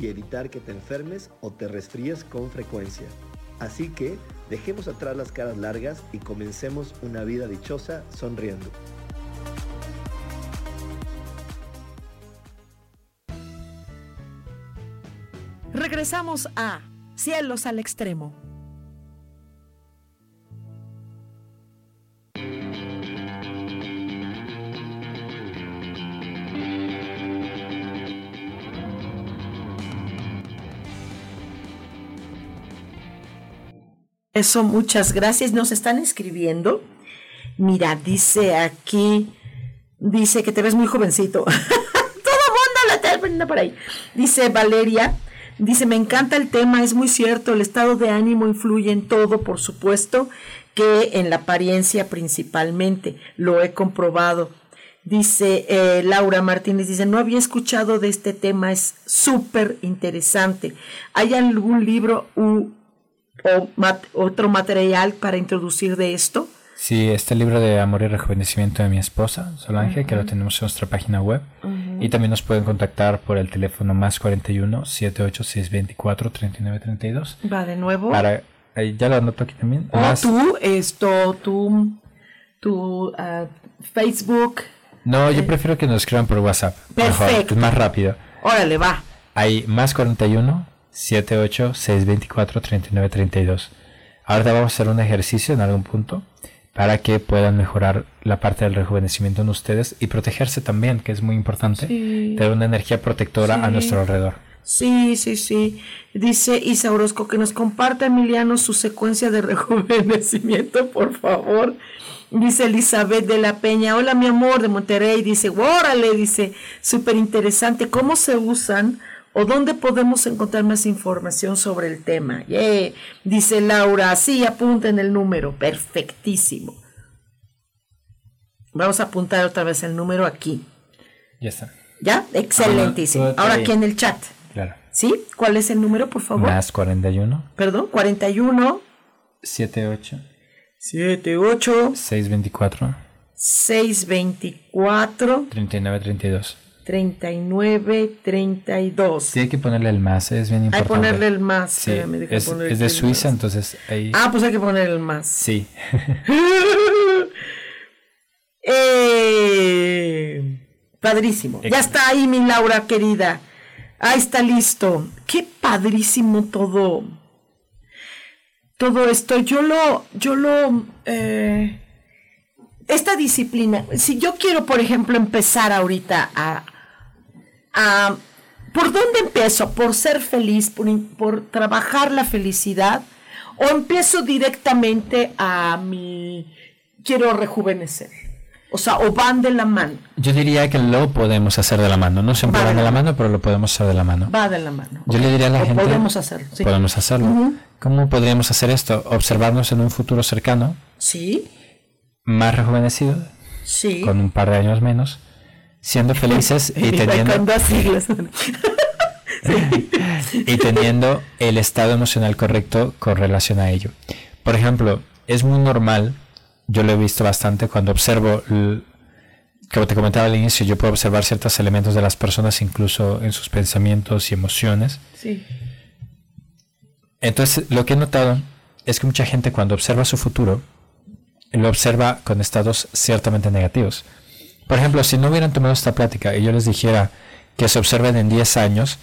D: y evitar que te enfermes o te resfríes con frecuencia. Así que dejemos atrás las caras largas y comencemos una vida dichosa sonriendo.
B: Regresamos a Cielos al Extremo. Eso, muchas gracias. Nos están escribiendo. Mira, dice aquí, dice que te ves muy jovencito. [LAUGHS] Todo mundo la está por ahí. Dice Valeria, Dice, me encanta el tema, es muy cierto, el estado de ánimo influye en todo, por supuesto, que en la apariencia principalmente, lo he comprobado. Dice eh, Laura Martínez, dice, no había escuchado de este tema, es súper interesante. ¿Hay algún libro u, o otro material para introducir de esto?
C: Sí, este libro de Amor y Rejuvenecimiento de mi esposa, Solange, que lo tenemos en nuestra página web. Y también nos pueden contactar por el teléfono más 41 78624 3932.
B: Va de nuevo.
C: Para, ya lo anoto aquí también.
B: O tú, esto, tú, tu uh, Facebook.
C: No, yo eh. prefiero que nos escriban por WhatsApp. Perfecto. es más rápido.
B: Órale, va.
C: Hay más 41 78624 3932. Ahora vamos a hacer un ejercicio en algún punto para que puedan mejorar la parte del rejuvenecimiento en ustedes y protegerse también, que es muy importante, tener una energía protectora a nuestro alrededor.
B: Sí, sí, sí. Dice Isa Orozco que nos comparte Emiliano su secuencia de [LAUGHS] rejuvenecimiento, por favor. Dice Elizabeth de la Peña, hola mi amor de Monterrey, dice, órale, dice, súper interesante, ¿cómo se usan o dónde podemos encontrar más información sobre el tema. Dice Laura, sí, apunten el número, perfectísimo. Vamos a apuntar otra vez el número aquí.
C: Ya está.
B: ¿Ya? Excelentísimo. Ahora aquí en el chat.
C: Claro.
B: ¿Sí? ¿Cuál es el número, por favor?
C: Más 41.
B: Perdón, 41.
C: 78.
B: 78.
C: 624.
B: 624.
C: 3932.
B: 39, 32.
C: Sí, hay que ponerle el más, es bien importante.
B: Hay que ponerle el más.
C: Sí, es, es, de Suiza, entonces ahí...
B: Ah, pues hay que poner el más.
C: Sí. [LAUGHS]
B: eh, padrísimo. Ya está ahí mi Laura querida. Ahí está listo. Qué padrísimo todo. Todo esto. Yo lo, yo lo, eh, esta disciplina, si yo quiero, por ejemplo, empezar ahorita a, a ¿Por dónde empiezo? ¿Por ser feliz? ¿Por, por trabajar la felicidad? ¿O empiezo directamente a mi... quiero rejuvenecer? O sea, o van de la mano.
C: Yo diría que lo podemos hacer de la mano. No siempre van de la mano, pero lo podemos hacer de la mano.
B: Va de la mano.
C: Yo le diría a la
B: O
C: gente...
B: podemos hacerlo, sí.
C: Podemos hacerlo. ¿Cómo podríamos hacer esto? Observarnos en un futuro cercano,
B: Sí,
C: más rejuvenecido,
B: sí.
C: con un par de años menos, siendo felices y teniendo,
B: con dos siglas. [LAUGHS]
C: y teniendo el estado emocional correcto con relación a ello. Por ejemplo, es muy normal, yo lo he visto bastante cuando observo, como te comentaba al inicio, yo puedo observar ciertos elementos de las personas incluso en sus pensamientos y emociones.
B: Sí.
C: Entonces, lo que he notado es que mucha gente cuando observa su futuro, lo observa con estados ciertamente negativos. Por ejemplo, si no hubieran tomado esta plática y yo les dijera que se observen en 10 años,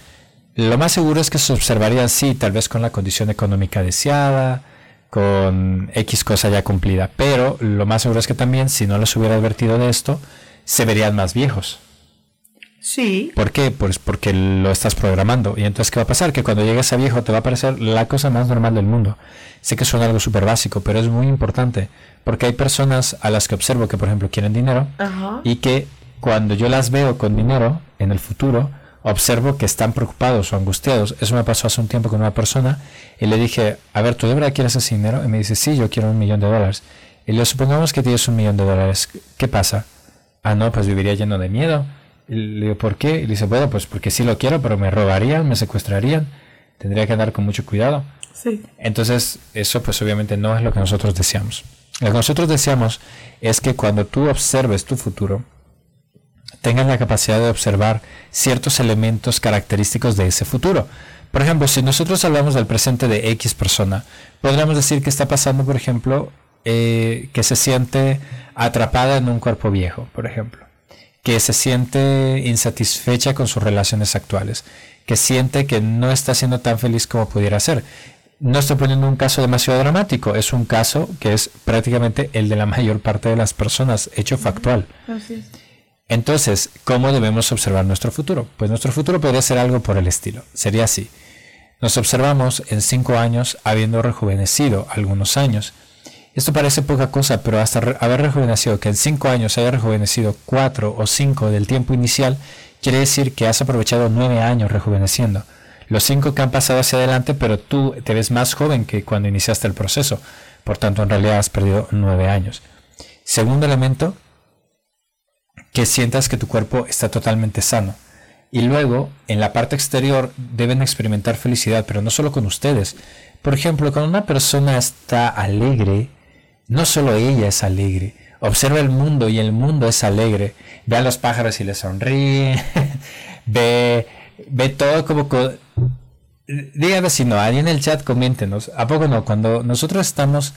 C: lo más seguro es que se observarían así, tal vez con la condición económica deseada, con X cosa ya cumplida. Pero lo más seguro es que también, si no les hubiera advertido de esto, se verían más viejos.
B: Sí.
C: ¿Por qué? Pues porque lo estás programando. Y entonces, ¿qué va a pasar? Que cuando llegues a viejo te va a parecer la cosa más normal del mundo. Sé que suena algo súper básico, pero es muy importante. Porque hay personas a las que observo que, por ejemplo, quieren dinero
B: Ajá.
C: y que cuando yo las veo con dinero en el futuro, observo que están preocupados o angustiados. Eso me pasó hace un tiempo con una persona y le dije, a ver, ¿tú de verdad quieres ese dinero? Y me dice, sí, yo quiero un millón de dólares. Y le supongamos que tienes un millón de dólares. ¿Qué pasa? Ah, no, pues viviría lleno de miedo. Y le digo, ¿por qué? Y le dice, bueno, pues porque sí lo quiero, pero me robarían, me secuestrarían. Tendría que andar con mucho cuidado.
B: Sí.
C: Entonces, eso pues obviamente no es lo que nosotros deseamos. Lo que nosotros deseamos es que cuando tú observes tu futuro, tengas la capacidad de observar ciertos elementos característicos de ese futuro. Por ejemplo, si nosotros hablamos del presente de X persona, podríamos decir que está pasando, por ejemplo, eh, que se siente atrapada en un cuerpo viejo, por ejemplo, que se siente insatisfecha con sus relaciones actuales, que siente que no está siendo tan feliz como pudiera ser. No estoy poniendo un caso demasiado dramático, es un caso que es prácticamente el de la mayor parte de las personas, hecho factual. Entonces, ¿cómo debemos observar nuestro futuro? Pues nuestro futuro podría ser algo por el estilo. Sería así. Nos observamos en cinco años habiendo rejuvenecido algunos años. Esto parece poca cosa, pero hasta haber rejuvenecido, que en cinco años haya rejuvenecido cuatro o cinco del tiempo inicial, quiere decir que has aprovechado nueve años rejuveneciendo. Los cinco que han pasado hacia adelante, pero tú te ves más joven que cuando iniciaste el proceso. Por tanto, en realidad has perdido nueve años. Segundo elemento, que sientas que tu cuerpo está totalmente sano. Y luego, en la parte exterior, deben experimentar felicidad, pero no solo con ustedes. Por ejemplo, cuando una persona está alegre, no solo ella es alegre, observa el mundo y el mundo es alegre. Ve a los pájaros y les sonríe, [LAUGHS] ve, ve todo como... co- Dígame si no, ahí en el chat coméntenos. ¿A poco no? Cuando nosotros estamos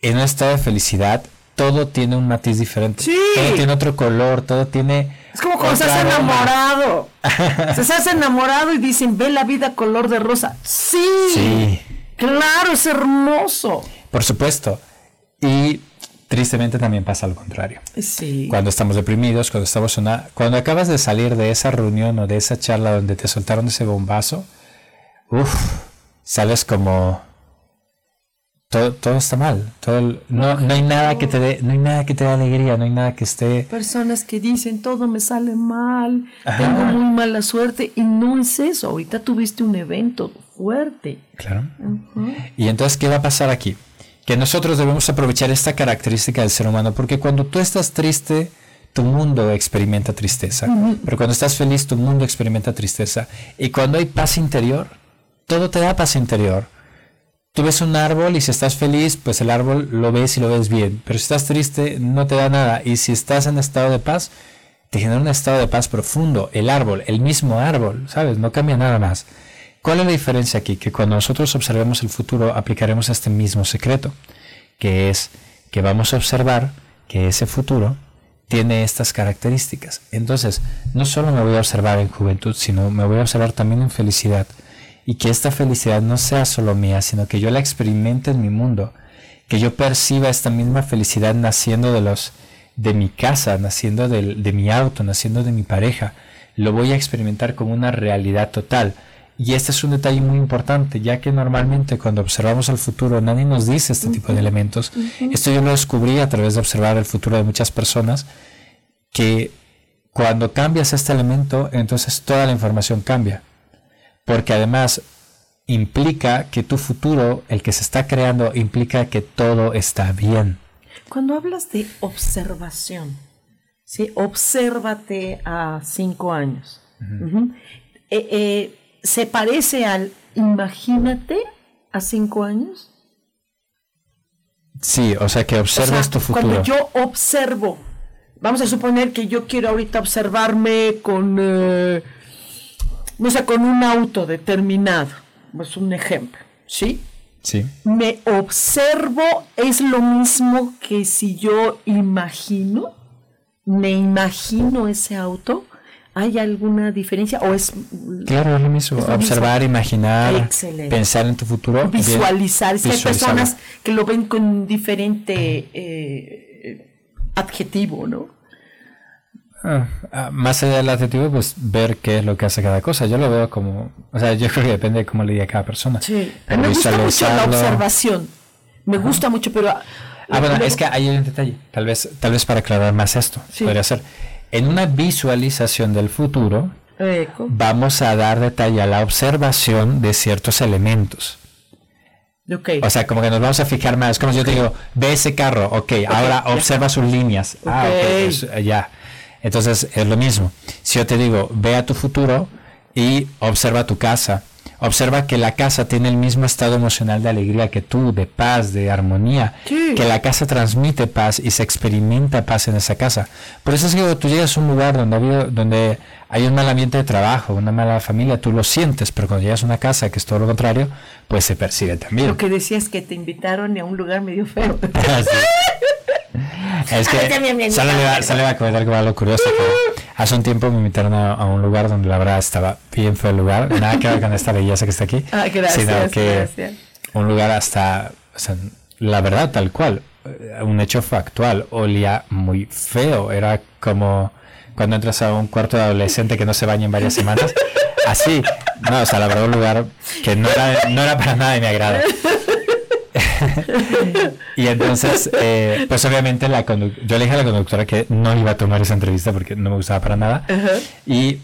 C: en un estado de felicidad, todo tiene un matiz diferente.
B: Sí.
C: Todo tiene otro color, todo tiene.
B: Es como cuando estás enamorado. [LAUGHS] Se estás enamorado y dicen, ve la vida color de rosa. Sí.
C: Sí,
B: Claro, es hermoso.
C: por supuesto. Y tristemente también pasa lo contrario.
B: Sí.
C: Cuando estamos deprimidos, cuando estamos una, cuando acabas de salir de esa reunión o de esa charla donde te soltaron ese bombazo, uff, sales como todo, todo está mal. Todo, el- no, no hay nada que te dé, no hay nada que te dé alegría, no hay nada que esté.
B: Personas que dicen, todo me sale mal,
C: Ajá.
B: tengo muy mala suerte. Y no es eso. Ahorita tuviste un evento fuerte.
C: Claro. Y entonces, ¿qué va a pasar aquí? Que nosotros debemos aprovechar esta característica del ser humano, porque cuando tú estás triste, tu mundo experimenta tristeza. Pero cuando estás feliz, tu mundo experimenta tristeza. Y cuando hay paz interior, todo te da paz interior. Tú ves un árbol y si estás feliz, pues el árbol lo ves y lo ves bien. Pero si estás triste, no te da nada. Y si estás en estado de paz, te genera un estado de paz profundo. El árbol, el mismo árbol, ¿sabes? No cambia nada más. ¿Cuál es la diferencia aquí? Que cuando nosotros observemos el futuro, aplicaremos este mismo secreto, que es que vamos a observar que ese futuro tiene estas características. Entonces, no solo me voy a observar en juventud, sino me voy a observar también en felicidad. Y que esta felicidad no sea solo mía, sino que yo la experimente en mi mundo, que yo perciba esta misma felicidad naciendo de los de mi casa, naciendo del- de, mi auto, naciendo de mi pareja, lo voy a experimentar como una realidad total. Y este es un detalle muy importante, ya que normalmente cuando observamos el futuro nadie nos dice este tipo de elementos. Esto yo lo descubrí a través de observar el futuro de muchas personas, que cuando cambias este elemento, entonces toda la información cambia. Porque además implica que tu futuro, el que se está creando, implica que todo está bien.
B: Cuando hablas de observación, ¿sí? obsérvate a cinco años. Eh, eh, ¿Se parece al imagínate a cinco años?
C: Sí, o sea que observas tu futuro.
B: Cuando yo observo, vamos a suponer que yo quiero ahorita observarme con, eh, no sé, con un auto determinado, es un ejemplo, ¿sí?
C: Sí.
B: Me observo, es lo mismo que si yo imagino, me imagino ese auto. ¿Hay alguna diferencia o es
C: Claro, es lo mismo. Observar, imaginar, pensar en tu futuro.
B: Visualizar. Que hay personas que lo ven con diferente eh, adjetivo, ¿no?
C: Ah, ah, más allá del adjetivo, pues ver qué es lo que hace cada cosa. Yo lo veo como, o sea, yo [LAUGHS] creo que depende de cómo le diga cada persona.
B: Sí, me gusta mucho la observación. Me gusta mucho, pero...
C: Ah, bueno, es que hay un detalle, tal vez, tal vez para aclarar más esto, podría ser en una visualización del futuro, vamos a dar detalle a la observación de ciertos elementos. O sea, como que nos vamos a fijar más. Como si yo te digo, ve ese carro, ok, ahora observa sus líneas. Ah, ok, pues, ya. Entonces es lo mismo. Si yo te digo, ve a tu futuro y observa tu casa, Observa que la casa tiene el mismo estado emocional de alegría que tú, de paz, de armonía, que la casa transmite paz y se experimenta paz en esa casa. Por eso es que cuando tú llegas a un lugar donde, hay, donde hay un mal ambiente de trabajo, una mala familia, tú lo sientes, pero cuando llegas a una casa que es todo lo contrario, pues se percibe también.
B: Lo que decías que te invitaron a un lugar medio feo. [LAUGHS]
C: Es que [LAUGHS] sale, va, a comentar como algo curioso. hace un tiempo me invitaron a, un lugar donde la verdad estaba bien feo el lugar. Nada que ver con esta belleza que está aquí.
B: Ah, sino que
C: un lugar hasta, la verdad, tal cual. Un hecho factual. Olía muy feo. Era como cuando entras a un cuarto de adolescente que no se baña en varias semanas. Así. No, o sea, la verdad, un lugar que no era, no era para nada de mi agrado. [LAUGHS] y entonces, eh, pues obviamente la yo le dije a la conductora que no iba a tomar esa entrevista porque no me gustaba para nada. Y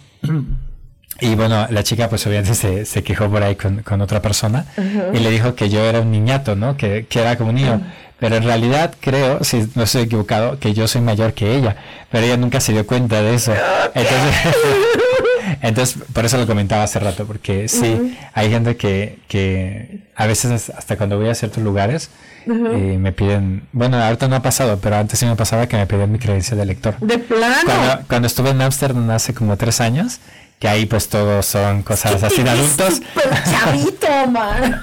C: y bueno, la chica pues obviamente se, se quejó por ahí con, con otra persona y le dijo que yo era un niñato, ¿no? Que, que era como un niño. Pero en realidad creo, si no estoy equivocado, que yo soy mayor que ella. Pero ella nunca se dio cuenta de eso. Entonces, entonces por eso lo comentaba hace rato, porque sí, hay gente que, que a veces hasta cuando voy a ciertos lugares eh, me piden, bueno, ahorita no ha pasado, pero antes sí me pasaba que me pedían mi credencial de lector.
B: De plano.
C: Cuando, cuando estuve en Amsterdam hace como tres años, que ahí pues todos son cosas así de adultos.
B: chavito, [LAUGHS] man.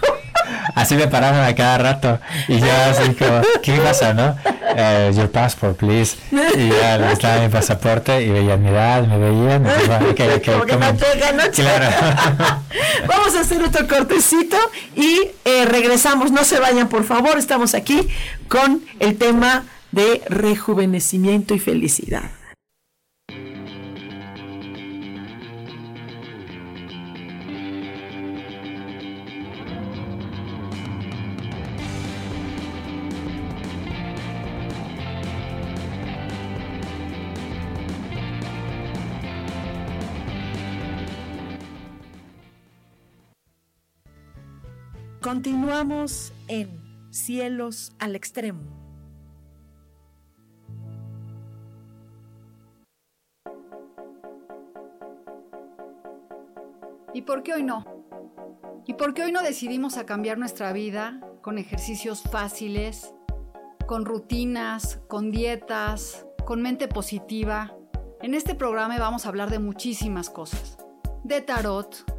C: Así me paraban a cada rato y yo así como, ¿qué pasa, no? Uh, your passport, please. Y ya les daba mi pasaporte y veían mi edad, me veían.
B: Okay, okay, como que me pegan, ¿no? Claro. [LAUGHS] Vamos a hacer otro cortecito y eh, regresamos. No se vayan, por favor. Estamos aquí con el tema de rejuvenecimiento y felicidad. Continuamos en Cielos al Extremo.
I: ¿Y por qué hoy no? ¿Y por qué hoy no decidimos a cambiar nuestra vida con ejercicios fáciles, con rutinas, con dietas, con mente positiva? En este programa vamos a hablar de muchísimas cosas. De tarot,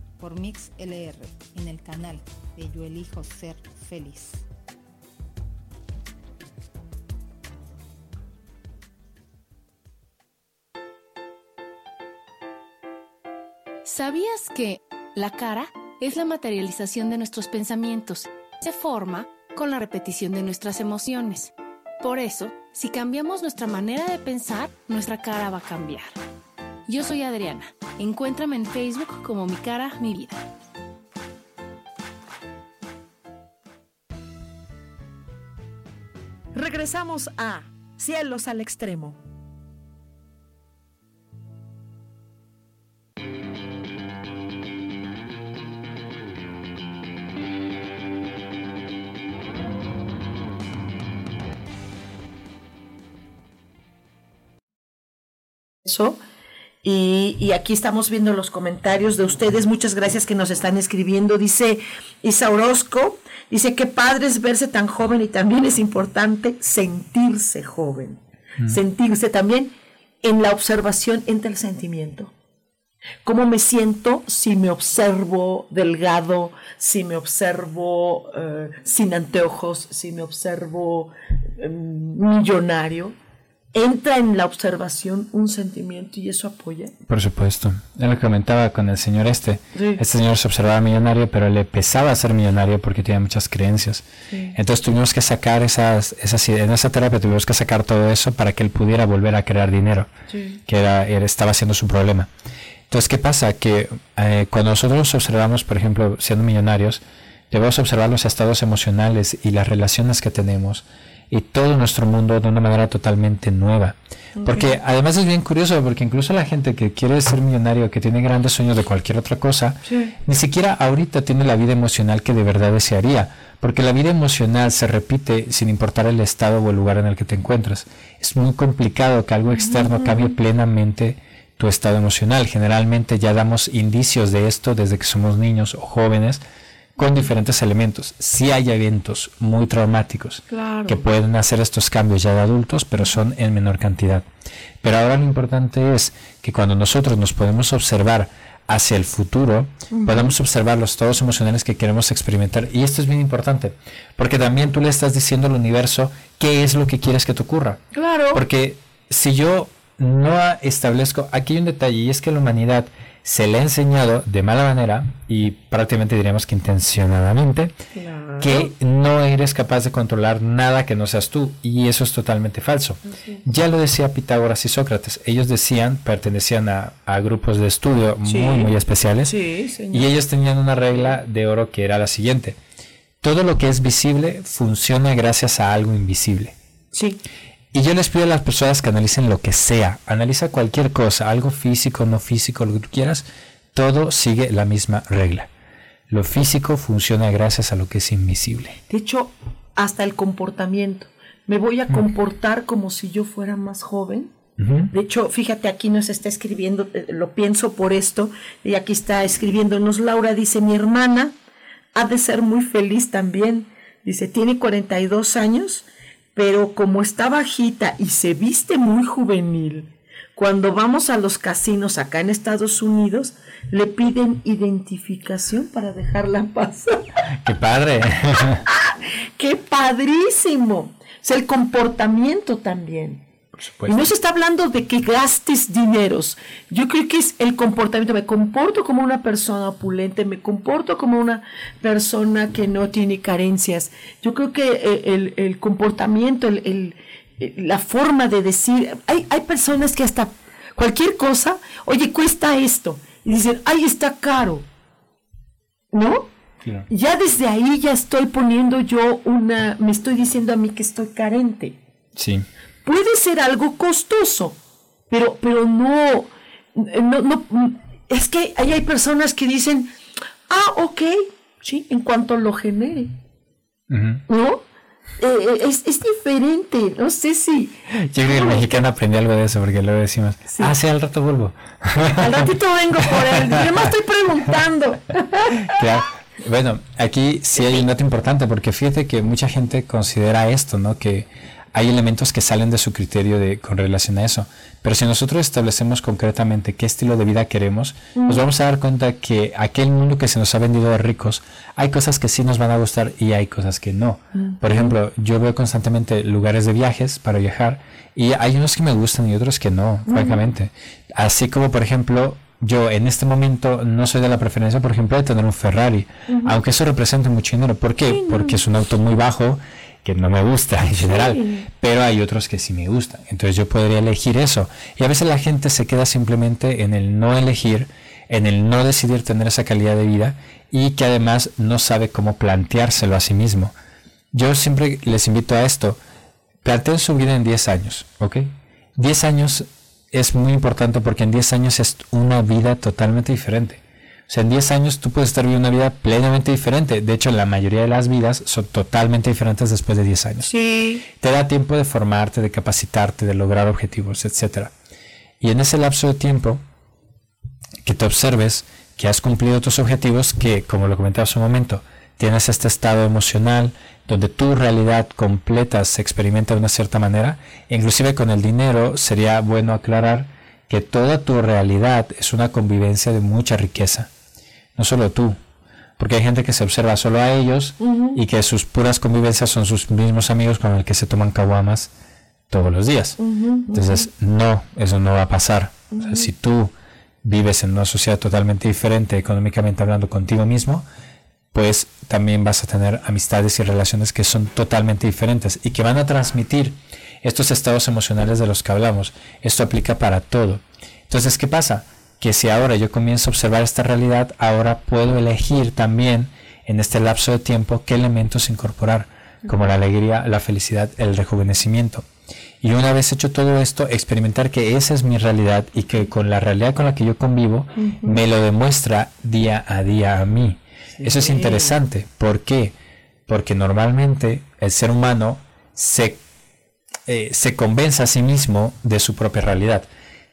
I: por Mix LR en el canal de Yo Elijo Ser Feliz.
J: ¿Sabías que la cara es la materialización de nuestros pensamientos? Se forma con la repetición de nuestras emociones. Por eso, si cambiamos nuestra manera de pensar, nuestra cara va a cambiar. Yo soy Adriana. Encuéntrame en Facebook como Mi Cara, Mi Vida.
B: Regresamos a Cielos al Extremo. Y, y, aquí estamos viendo los comentarios de ustedes. Muchas gracias que nos están escribiendo. Dice Isa Orozco, dice que padre es verse tan joven y también es importante sentirse joven. Sentirse también en la observación entre el sentimiento. ¿Cómo me siento si me observo delgado, si me observo eh, sin anteojos, si me observo eh, millonario? Entra en la observación un sentimiento y eso apoya.
C: Por supuesto. Él lo comentaba con el señor este. Este señor se observaba millonario, pero le pesaba ser millonario porque tenía muchas creencias. Entonces tuvimos que sacar esas, esas en esa terapia tuvimos que sacar todo eso para que él pudiera volver a crear dinero, que era, estaba siendo su problema. Entonces, ¿qué pasa? Que eh, cuando nosotros nos observamos, por ejemplo, siendo millonarios, debemos observar los estados emocionales y las relaciones que tenemos y todo nuestro mundo de una manera totalmente nueva. Porque además es bien curioso, porque incluso la gente que quiere ser millonario, que tiene grandes sueños de cualquier otra cosa, ni siquiera ahorita tiene la vida emocional que de verdad desearía. Porque la vida emocional se repite sin importar el estado o el lugar en el que te encuentras. Es muy complicado que algo externo cambie plenamente tu estado emocional. Generalmente ya damos indicios de esto desde que somos niños o jóvenes con diferentes elementos. Sí hay eventos muy traumáticos que pueden hacer estos cambios ya de adultos, pero son en menor cantidad. Pero ahora lo importante es que cuando nosotros nos podemos observar hacia el futuro, podemos observar los estados emocionales que queremos experimentar. Y esto es bien importante, porque también tú le estás diciendo al universo qué es lo que quieres que te ocurra.
B: Claro.
C: Porque si yo no establezco, aquí hay un detalle, y es que la humanidad se le ha enseñado de mala manera y prácticamente diríamos que intencionadamente que no eres capaz de controlar nada que no seas tú. Y eso es totalmente falso. Ya lo decía Pitágoras y Sócrates, ellos decían, pertenecían a, grupos de estudio muy muy especiales. Y ellos tenían una regla de oro que era la siguiente, todo lo que es visible funciona gracias a algo invisible.
B: Sí.
C: Y yo les pido a las personas que analicen lo que sea, analiza cualquier cosa, algo físico, no físico, lo que tú quieras, todo sigue la misma regla. Lo físico funciona gracias a lo que es invisible.
B: De hecho, hasta el comportamiento. Me voy a comportar como si yo fuera más joven. De hecho, fíjate, aquí nos está escribiendo, eh, lo pienso por esto, y aquí está escribiéndonos Laura, dice, mi hermana ha de ser muy feliz también. Dice, tiene 42 años pero como está bajita y se viste muy juvenil, cuando vamos a los casinos acá en Estados Unidos, le piden identificación para dejarla [LAUGHS] pasar.
C: ¡Qué padre! [LAUGHS]
B: ¡Qué padrísimo! Es el comportamiento también. Y no se está hablando de que gastes dineros. Yo creo que es el comportamiento. Me comporto como una persona opulente, me comporto como una persona que no tiene carencias. Yo creo que eh, el, comportamiento, el, la forma de decir, hay, hay personas que hasta cualquier cosa, oye, cuesta esto. Y dicen, ay, está caro. ¿No? Ya desde ahí ya estoy poniendo yo una, me estoy diciendo a mí que estoy carente.
C: Sí.
B: Puede ser algo costoso, pero, pero no, no, no, es que ahí hay personas que dicen, ah, ok, sí, en cuanto lo genere. ¿No? Eh, eh, es, es, diferente, no sé si...
C: Yo creo que el mexicano aprendió algo de eso, porque luego decimos, ah, sí, al rato vuelvo.
B: Al ratito vengo por él, yo [LAUGHS] me estoy preguntando.
C: Claro. Bueno, aquí sí hay un dato importante, porque fíjate que mucha gente considera esto, ¿no? Que hay elementos que salen de su criterio de, con relación a eso. Pero si nosotros establecemos concretamente qué estilo de vida queremos, nos vamos a dar cuenta que aquel mundo que se nos ha vendido de ricos, hay cosas que sí nos van a gustar y hay cosas que no. Por ejemplo, yo veo constantemente lugares de viajes para viajar y hay unos que me gustan y otros que no, francamente. Así como, por ejemplo, yo en este momento no soy de la preferencia, por ejemplo, de tener un Ferrari, aunque eso represente mucho dinero. ¿Por qué? Porque es un auto muy bajo que no me gusta en general, pero hay otros que sí me gustan. Entonces yo podría elegir eso. Y a veces la gente se queda simplemente en el no elegir, en el no decidir tener esa calidad de vida y que además no sabe cómo planteárselo a sí mismo. Yo siempre les invito a esto. Planteen su vida en 10 años, ¿ok? 10 años es muy importante porque en 10 años es una vida totalmente diferente. O sea, en 10 años tú puedes estar viviendo una vida plenamente diferente. De hecho, la mayoría de las vidas son totalmente diferentes después de 10 años.
B: Sí.
C: Te da tiempo de formarte, de capacitarte, de lograr objetivos, etc. Y en ese lapso de tiempo, que te observes que has cumplido tus objetivos, que, como lo comentaba hace un momento, tienes este estado emocional donde tu realidad completa se experimenta de una cierta manera, inclusive con el dinero sería bueno aclarar que toda tu realidad es una convivencia de mucha riqueza no solo tú, porque hay gente que se observa solo a ellos y que sus puras convivencias son sus mismos amigos con los que se toman caguamas todos los días. Entonces, no, eso no va a pasar. si tú vives en una sociedad totalmente diferente, económicamente hablando contigo mismo, pues también vas a tener amistades y relaciones que son totalmente diferentes y que van a transmitir estos estados emocionales de los que hablamos. Esto aplica para todo. Entonces, ¿qué pasa? Que si ahora yo comienzo a observar esta realidad, ahora puedo elegir también en este lapso de tiempo qué elementos incorporar, como la alegría, la felicidad, el rejuvenecimiento. Y una vez hecho todo esto, experimentar que esa es mi realidad y que con la realidad con la que yo convivo, me lo demuestra día a día a mí. Eso es interesante. ¿Por qué? Porque normalmente el ser humano se, eh, se convence a sí mismo de su propia realidad.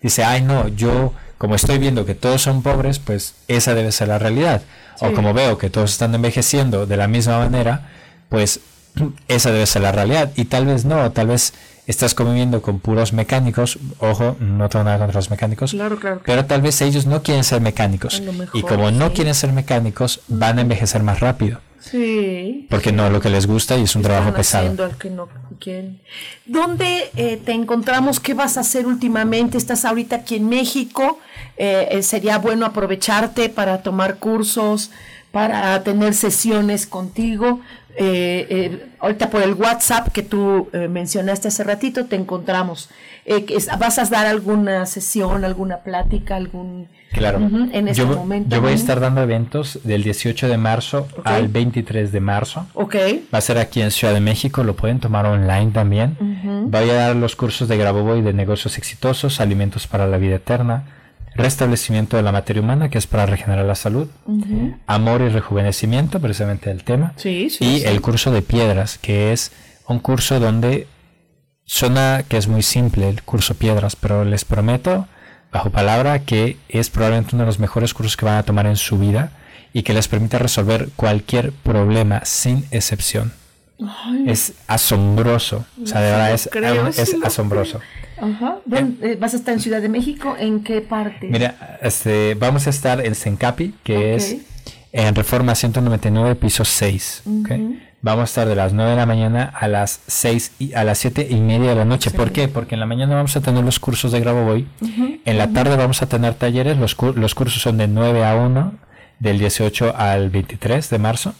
C: Dice, ay no, yo como estoy viendo que todos son pobres, pues esa debe ser la realidad. O como veo que todos están envejeciendo de la misma manera, pues [CLEARS THROAT] esa debe ser la realidad. Y tal vez no, tal vez estás conviviendo con puros mecánicos, ojo, no tengo nada contra los mecánicos, pero tal vez ellos no quieren ser mecánicos. y como no quieren ser mecánicos, van a envejecer más rápido.
B: Sí.
C: Porque no lo que les gusta y es un trabajo pesado.
B: ¿Dónde eh, te encontramos? ¿Qué vas a hacer últimamente? ¿Estás ahorita aquí en México? Eh, eh, sería bueno aprovecharte para tomar cursos, para tener sesiones contigo. ahorita por el WhatsApp que tú mencionaste hace ratito, te encontramos. ¿Vas a dar alguna sesión, alguna plática, algún
C: Claro.
B: en este
C: yo,
B: momento.
C: Yo voy a estar dando eventos del 18 de marzo al 23 de marzo.
B: Ok.
C: Va a ser aquí en Ciudad de México, lo pueden tomar online también. Voy a dar los cursos de Grabovoi de negocios exitosos, alimentos para la vida eterna, restablecimiento de la materia humana, que es para regenerar la salud, amor y rejuvenecimiento, precisamente el tema.
B: Sí, sí,
C: y el curso de piedras, que es un curso donde suena que es muy simple el curso piedras, pero les prometo bajo palabra que es probablemente uno de los mejores cursos que van a tomar en su vida y que les permite resolver cualquier problema sin excepción. Es asombroso, o sea, de verdad es, es asombroso.
B: Ajá. Eh, ¿Vas a estar en Ciudad de México? ¿En qué parte?
C: Mira, este, vamos a estar en Sencapi, que es en Reforma 199, piso 6. ¿ok? Vamos a estar de las 9 de la mañana a las 6 y a las 7 y media de la noche. ¿Por qué? Porque en la mañana vamos a tener los cursos de Grabo En la tarde vamos a tener talleres. Los, los cursos son de 9 a 1, del 18 al 23 de marzo.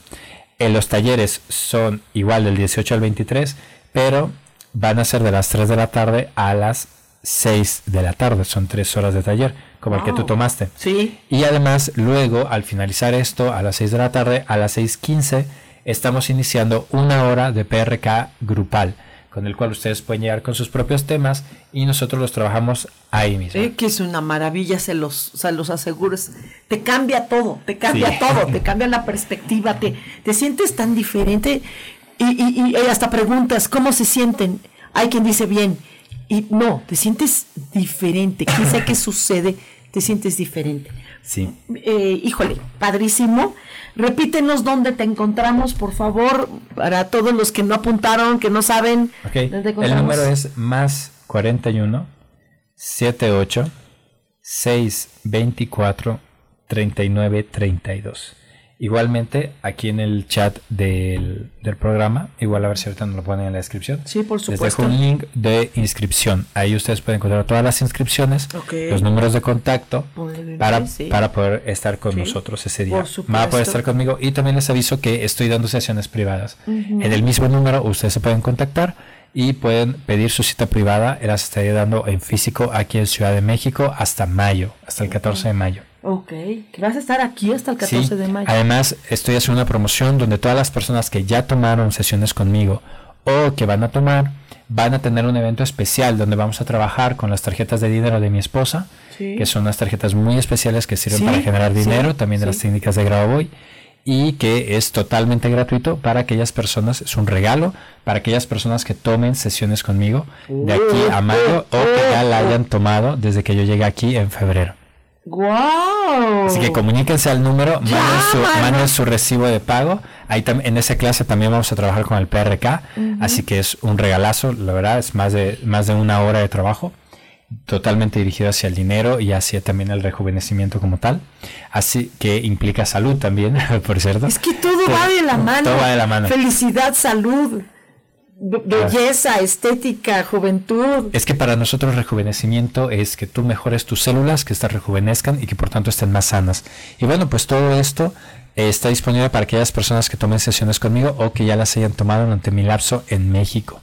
C: En los talleres son igual del 18 al 23, pero van a ser de las 3 de la tarde a las 6 de la tarde. Son 3 horas de taller, como el que tú tomaste.
B: Sí.
C: Y además, luego, al finalizar esto, a las 6 de la tarde, a las 6.15, estamos iniciando una hora de PRK grupal, con el cual ustedes pueden llegar con sus propios temas y nosotros los trabajamos ahí mismo.
B: que es una maravilla, se los, se los aseguro. Te cambia todo, te cambia todo, [LAUGHS] te cambia la perspectiva, te, te sientes tan diferente y, y, hasta preguntas, ¿cómo se sienten? Hay quien dice bien, y no, te sientes diferente. ¿Qué sé qué [LAUGHS] sucede? Te sientes diferente.
C: Sí.
B: Eh, híjole, padrísimo. Repítenos dónde te encontramos, por favor, para todos los que no apuntaron, que no saben.
C: El número es más 41 78 6 24 39 32. Igualmente, aquí en el chat del, programa, igual a ver si ahorita nos lo ponen en la descripción.
B: Sí, por supuesto.
C: Les dejo un link de inscripción. Ahí ustedes pueden encontrar todas las inscripciones, los números de contacto para, para poder estar con nosotros ese día. Va a poder estar conmigo y también les aviso que estoy dando sesiones privadas. En el mismo número ustedes se pueden contactar y pueden pedir su cita privada. Las estaría dando en físico aquí en Ciudad de México hasta mayo, hasta el 14 de mayo.
B: Ok, que vas a estar aquí hasta el 14 de mayo.
C: Además, estoy haciendo una promoción donde todas las personas que ya tomaron sesiones conmigo o que van a tomar, van a tener un evento especial donde vamos a trabajar con las tarjetas de dinero de mi esposa, que son unas tarjetas muy especiales que sirven para generar dinero, también de las técnicas de Gravoboy, y que es totalmente gratuito para aquellas personas, es un regalo para aquellas personas que tomen sesiones conmigo de aquí a mayo o que ya la hayan tomado desde que yo llegué aquí en febrero.
B: ¡Wow!
C: Así que comuníquense al número, manden su, recibo de pago. Ahí en esa clase también vamos a trabajar con el PRK, así que es un regalazo, la verdad, es más de, más de una hora de trabajo, totalmente dirigido hacia el dinero y hacia también el rejuvenecimiento como tal. Así que implica salud también, [LAUGHS] por cierto.
B: Es que todo va de la mano.
C: Todo va de la mano.
B: Felicidad, salud belleza, estética, juventud.
C: Es que para nosotros rejuvenecimiento es que tú mejores tus células, que estas rejuvenezcan y que por tanto estén más sanas. Y bueno, pues todo esto eh, está disponible para aquellas personas que tomen sesiones conmigo o que ya las hayan tomado durante mi lapso en México.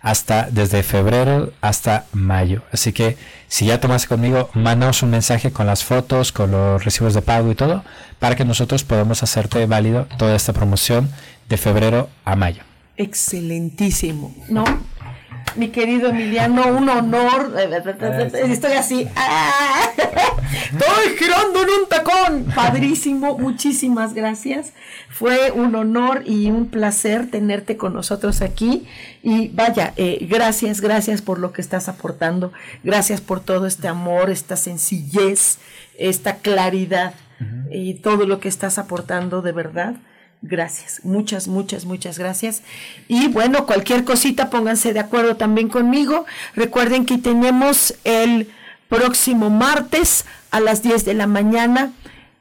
C: Hasta desde febrero hasta mayo. Así que si ya tomaste conmigo, mándanos un mensaje con las fotos, con los recibos de pago y todo, para que nosotros podamos hacerte válido toda esta promoción de febrero a mayo
B: excelentísimo, ¿no? Mi querido Emiliano, un honor. Estoy así. ¡ah! Estoy girando en un tacón. Padrísimo. Muchísimas gracias. Fue un honor y un placer tenerte con nosotros aquí. Y vaya, eh, gracias, gracias por lo que estás aportando. Gracias por todo este amor, esta sencillez, esta claridad y todo lo que estás aportando de verdad. Gracias, muchas, muchas, muchas gracias. Y bueno, cualquier cosita, pónganse de acuerdo también conmigo. Recuerden que tenemos el próximo martes a las 10 de la mañana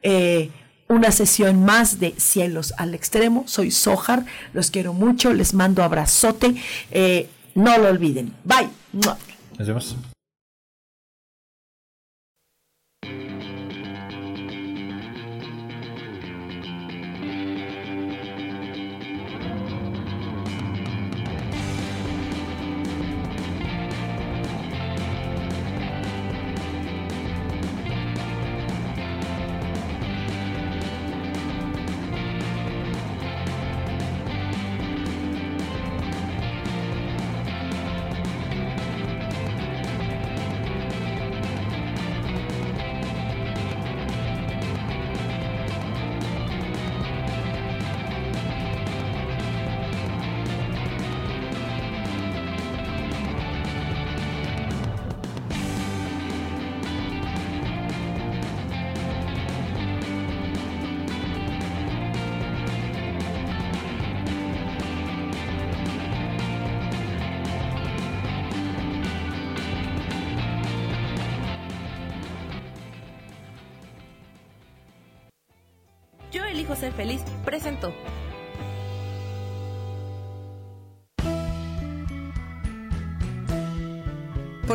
B: eh, una sesión más de Cielos al Extremo. Soy Sojar, los quiero mucho, les mando abrazote. Eh, no lo olviden. Bye.
C: Nos.